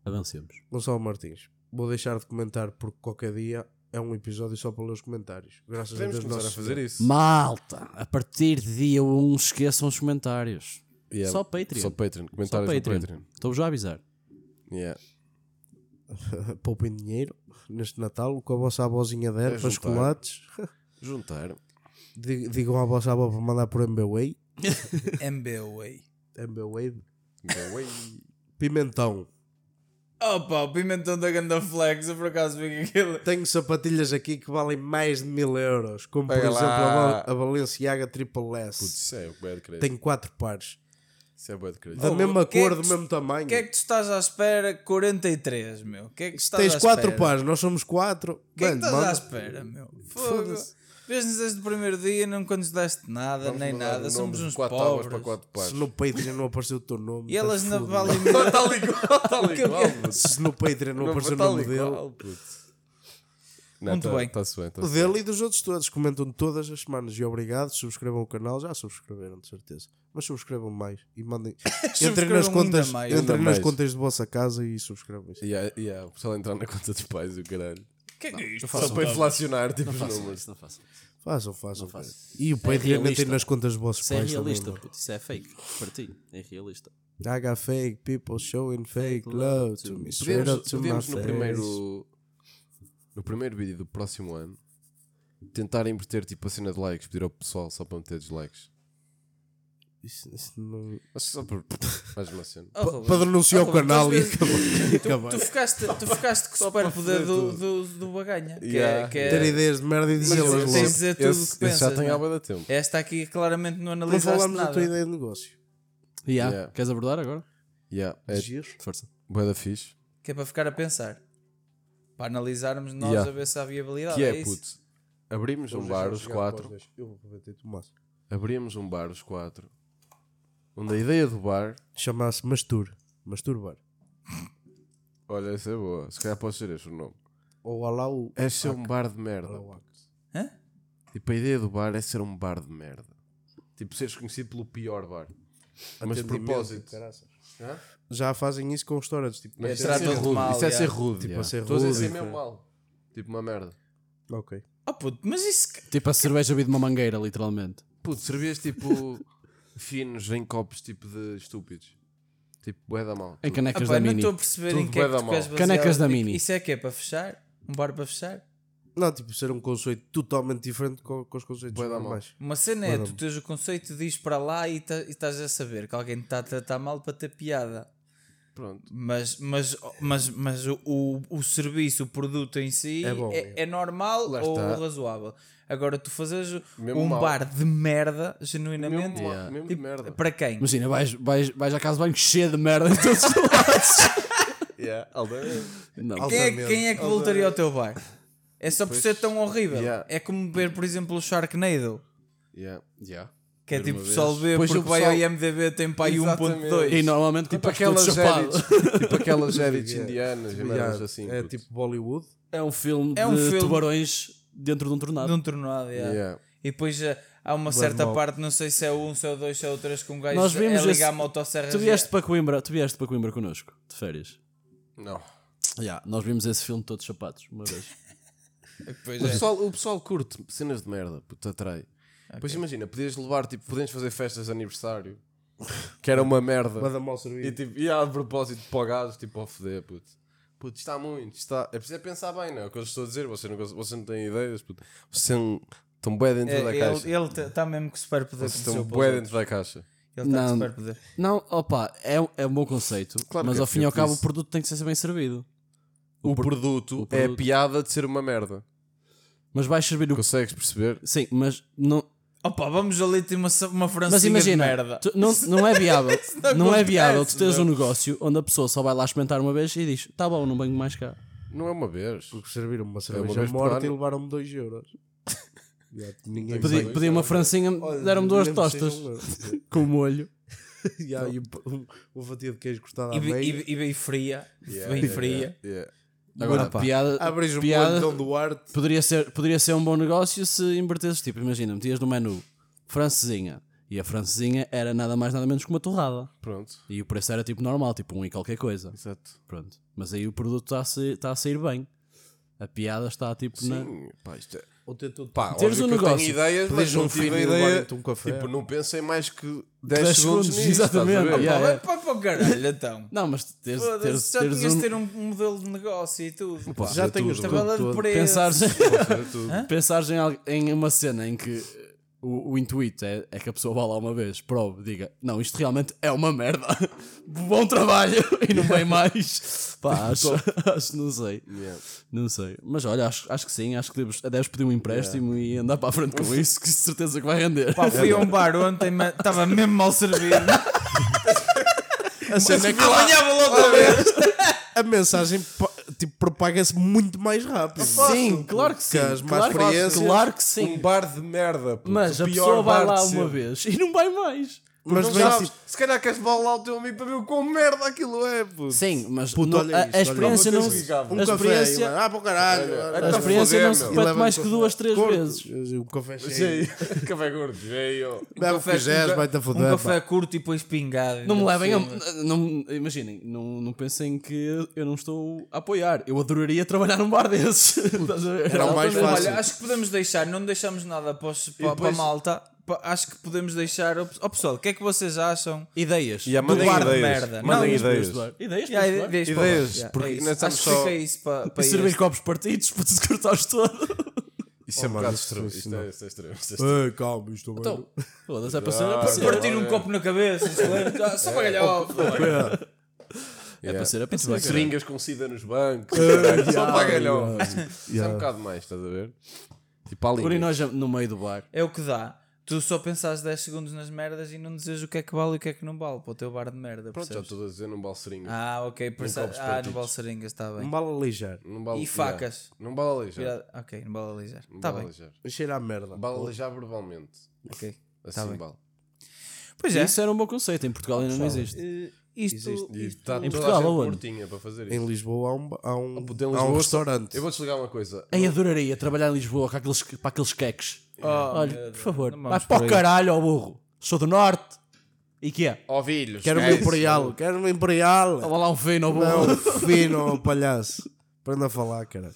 Avancemos. Gonçalo Martins, vou deixar de comentar porque qualquer dia é um episódio só para ler os comentários. Graças Podemos a Deus começar a fazer isso. Malta, a partir de dia 1 esqueçam os comentários. Yeah. Só Patreon. Só Patreon. Só Comentários no Patreon. Patreon. Estou já a avisar. Yeah. Poupem dinheiro neste Natal com a vossa avózinha der É para juntar. chocolates. Juntar. Dig- Digam à vossa avó para mandar por MBWay. MBWay. MBWay. Bem, Pimentão. Opa, o pimentão da Ganda Flex, eu por acaso vi aquilo. Tenho sapatilhas aqui que valem mais de mil euros. Como por Pega exemplo lá. a, Val- a Balenciaga Triple S. Putz, isso é bué de crédito. Tenho quatro pares. Isso é bué de crédito. Da Oh, mesma que é cor, que do tu- mesmo tamanho. O que é que tu estás à espera? 43, meu. O que é que tu estás Tens à quatro espera? pares, nós somos quatro. O que é que Mano, estás à manda. espera, meu? Fogo. Foda-se. Vês-nos desde o primeiro dia, nunca nos deste nada, Vamos nem mudar nada. o nome Somos de uns quatro pobres. para quatro pares. Se no Patreon não apareceu o teu nome. E elas estás não fudido. valem Está igual, está igual, puto. Se no Patreon não, apareceu o está nome dele. igual, puto. Não, Muito tá- bem. Tá-se bem, O dele e dos outros todos. Comentam todas as semanas. E obrigado. Subscrevam o canal. Já subscreveram, de certeza. Mas subscrevam mais. E mandem. entrem Subscrevam nas ainda contas, mais. entrem Ainda nas mais. contas de vossa casa e subscrevam isso. Yeah, yeah, o pessoal entrar na conta dos pais e o caralho. O que é que é isto? Só para inflacionar tipo, Não os números. isso, não façam. Façam, façam. Façam. E o É Patreon entrem realista. nas contas dos vossos Isso é pais. realista, também, puto. Isso é fake. Para ti. É realista. I got fake people showing fake love to me. Straight Podemos, up to my no, face. primeiro, no primeiro vídeo do próximo ano tentar inverter tipo a cena de likes, pedir ao pessoal só para meter dislikes. Isso, isso não... Mas só por mais uma cena. Oh. Para denunciar Oh, o canal e acabar. Tu, acabar. tu ficaste, tu ficaste com o Só para superpoder do, do, do baganha. Que Yeah. é, que é- Ter ideias de merda e dizê-las tens logo. de dizer tudo o que pensas. já tem não é? há bué de tempo. Esta aqui claramente não Não analisaste falámos da nada. tua ideia de negócio. Yeah. Yeah. Queres abordar agora? Yeah, é. Força. bué da fixe. Que é para ficar a pensar. Para analisarmos nós Yeah. a ver se há viabilidade. Que é, isso? puto, abrimos um bar os quatro. Eu vou e. Abrimos um bar os quatro. Onde a ideia do bar, Chamasse Mastur. Masturbar. olha, essa é boa. Se calhar pode ser este o nome. Ou lá o. É ser um bar de merda. Hã? Tipo, a ideia do bar é ser um bar de merda. Tipo, seres conhecido pelo pior bar. Mas de propósito. caraças. Hã? Já fazem isso com restaurantes. Tipo, Mas É isso é ser rude. mal, isso é ser rude. Tipo, a ser Estou a dizer ser mesmo foi- mal. Tipo, uma merda. ok. Oh puto, mas isso. Tipo a cerveja de uma mangueira, literalmente. Puto, servias tipo finos em copos tipo de estúpidos. Tipo, bué da mal. Em canecas da não Mini. estou a perceber Tudo em que é bué que da tu mal. queres basear. Canecas da Mini. Isso é que é para fechar? Um bar para fechar? Não, tipo, ser um conceito totalmente diferente com, com os conceitos Bué da normais. Uma cena é, tu tens o conceito de ir para lá e, ta- e estás a saber que alguém te está a tratar mal para ter piada. Pronto. Mas, mas, mas, mas o, o, o serviço, o produto em si É bom, é, é. é normal Lá ou está. razoável. Agora tu fazes Mesmo um mal. bar de merda, genuinamente, Mesmo, Yeah. mesmo de tipo, merda. para quem? Imagina, vais, vais, vais à casa de banho cheia de merda em todos os lados. Yeah. Não. Quem é, quem é que voltaria ao teu bar? É só por ser tão horrível. Yeah. É como ver, por exemplo, o Sharknado. Yeah. Yeah. Que é tipo, uma o pessoal vez. vê Pois porque o vai pessoal- ao IMDB tem para aí Exatamente. 1.2. E normalmente Tipo tipo aquelas chapado. edits, tipo aquelas edits indianas e merdas assim. é puto. tipo Bollywood. É um filme É um de filme- tubarões dentro de um tornado. de um tornado. yeah. Yeah. E depois eh, há uma certa mal. parte, não sei se é o 1, se é o 2, se é o 3, com um gajo Nós vimos é ligar esse- a motosserra. Tu vieste para Coimbra, tu vieste para Coimbra connosco, de férias. Não. Yeah, nós vimos esse filme todos chapados, uma vez. Pois O é. pessoal, o pessoal curte cenas de merda, puto, atrai. Pois imagina, podias levar, tipo, podemos fazer festas de aniversário, que era uma merda. Manda mal E servido. tipo, e a propósito para o gajo, tipo, a foder, puto. Puto, isto está muito, está... É preciso é pensar bem, não é? O que eu estou a dizer, você não, você não tem ideias, puto. Você não... Estão bué dentro É, da ele caixa. ele está mesmo com super poder. Vocês estão bué dentro da caixa. Ele está com Não. super poder. Não, opa, é, um- é um bom conceito, Claro mas que é, ao fim e ao cabo o produto tem que ser bem servido. O, pro- produto, o é a produto. piada de ser uma merda. Mas vais servir o. Consegues perceber? Sim, mas não. Opa, vamos ali ter uma, uma francinha Mas imagina, de merda. tu- não, não é viável. não não é viável tu teres meu. um negócio onde a pessoa só vai lá experimentar uma vez e diz: tá bom, não venho mais cá. Não é uma vez. Porque serviram uma uma cerveja por morta e levaram-me 2 euros. Já, ninguém Pedi, pedi uma francinha, deram-me duas tostas um com molho. Já, e um- um- uma fatia de queijo cortada E, à bem- meia. e, e bem fria. Yeah, bem yeah, fria. yeah, yeah. Agora, Pá, piada, Abres um piada Dom Duarte. poderia, ser, poderia ser um bom negócio se invertesses. Tipo, imagina, metias no menu francesinha. E a francesinha era nada mais nada menos que uma torrada. Pronto. E o preço era tipo normal, tipo um e qualquer coisa. Exato. Pronto. Mas aí o produto está a, sair- está a sair bem. A piada está tipo na. Sim, pá, isto é... Ontem tudo. Pá, Teres um que eu negócio, tenho ideias, mas não um tive fino a e ideia. um café. Tipo, não pensei mais que 10, 10 segundos, segundos, nisso. exatamente. Yeah, para, o caralho, então. Não, mas teres, Foda-se, teres, já teres tinhas um, de ter um, modelo de negócio e tudo. pá. Já tenho de todo. preços. pensares, tudo. pensares em, em uma cena em que o, o intuito é, é que a pessoa vá lá uma vez, prove, diga, não, isto realmente é uma merda. Bom trabalho e não vem mais. Pá, acho, acho, não sei. Yeah. Não sei. Mas olha, acho, acho que sim, acho que deves, deves pedir um empréstimo e andar para a frente com isso, que de certeza que vai render. Pá, fui a um bar ontem, mas estava mesmo mal servido. A cena é que Amanhã vou lá outra vez. a mensagem tipo, propaga-se muito mais rápido. Sim, claro que sim. As claro, que- experiências- claro que sim. Um bar de merda. puto. Mas O a pior pessoa vai bar lá uma vez e não vai mais. Mas Não sabes, tipo, se calhar queres levar lá o teu amigo para ver o quão merda aquilo é, puto. Sim, mas Puto, não- olha a, isto, a experiência não. Vou ter ligado. um a café. experiência, vai, ah, para o caralho. Olha, olha, a Estás a experiência foder, não se meu. Repete mais que duas, três Curto. vezes. Um café cheio. Café gordo, cheio. Bebe o que quiseres, vai-te a Um foder. café curto e depois pingado. Não me levem a. Não, imaginem, não, não pensem que eu- não estou a apoiar. Eu adoraria trabalhar num bar desses. Estás a ver? Era o mais fácil. Olha, acho que podemos deixar, não deixamos nada para, os- para, para a malta. Acho que podemos deixar. Ó oh, pessoal, o que é que vocês acham? Ideias. Yeah, Do mandem bar de ideias. merda. Mandem Não, ideias. Ideias, Yeah, ideias, Ideias, yeah, porque é isso. nós Acho só- que fica isso para, para E servir este. copos partidos para te cortares todo. Isso é um bocado isso- estranho. Isto é é é. Ei, calma, isto também. Então, foda-se, é para ser. É Ah. Partir um copo na cabeça, excelente. Só para ganhar off. É para ser, é. Muito bem. Seringas com sida nos bancos. Só para galhão. Isso é um bocado mais, estás a ver? Tipo a língua. Urinóis no meio do bar. É o que dá. Tu só pensas 10 segundos nas merdas e não dizes o que é que vale e o que é que não vale para o teu bar de merda. Pronto, já percebes? estou a dizer num balserinho. Ah, ok. perce- copos Ah, partidos. no balseringas, está bem. Um bala ligeiro. Num bala- E facas. Yeah. Num bala ligeiro. Vira- Ok, no bala ligeiro. Num Está bala bem. Cheira a merda. Bala ligeiro verbalmente. Ok. Assim, bem. bala. Pois é. Isso era um bom conceito. Em Portugal ainda não existe. Eh, isto, Existe. E isto- está Em toda Portugal, a mortinha para fazer isso. Em Lisboa há um, há um, em há um Lisboa- restaurante. Eu vou-te explicar uma coisa. Ei, adoraria trabalhar em Lisboa com aqueles, para aqueles queques. Oh, Olha, por favor, vai para por o caralho, ó burro. Sou do Norte. E que é? Ovilhos. Quero uma Imperial. Quero uma Imperial. Tava lá um fino, ó burro. Não, fino, ó palhaço. Para não falar, cara.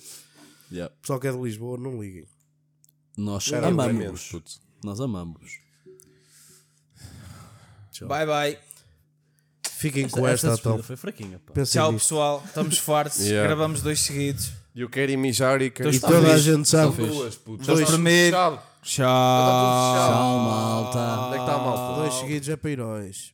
Yeah. Pessoal que é de Lisboa, não liguem. Nós amamos. Nós amamos. Bye bye. Fiquem com esta, despedida então. foi fraquinha, Tchau nisto. pessoal. Estamos fartos. Yeah. Gravamos dois seguidos. E eu quero ir mijar e quero E ir toda a gente sabe. duas. Dois primeiro. Tchau. Tchau, malta. Onde é que está a malta? Dois seguidos é para heróis.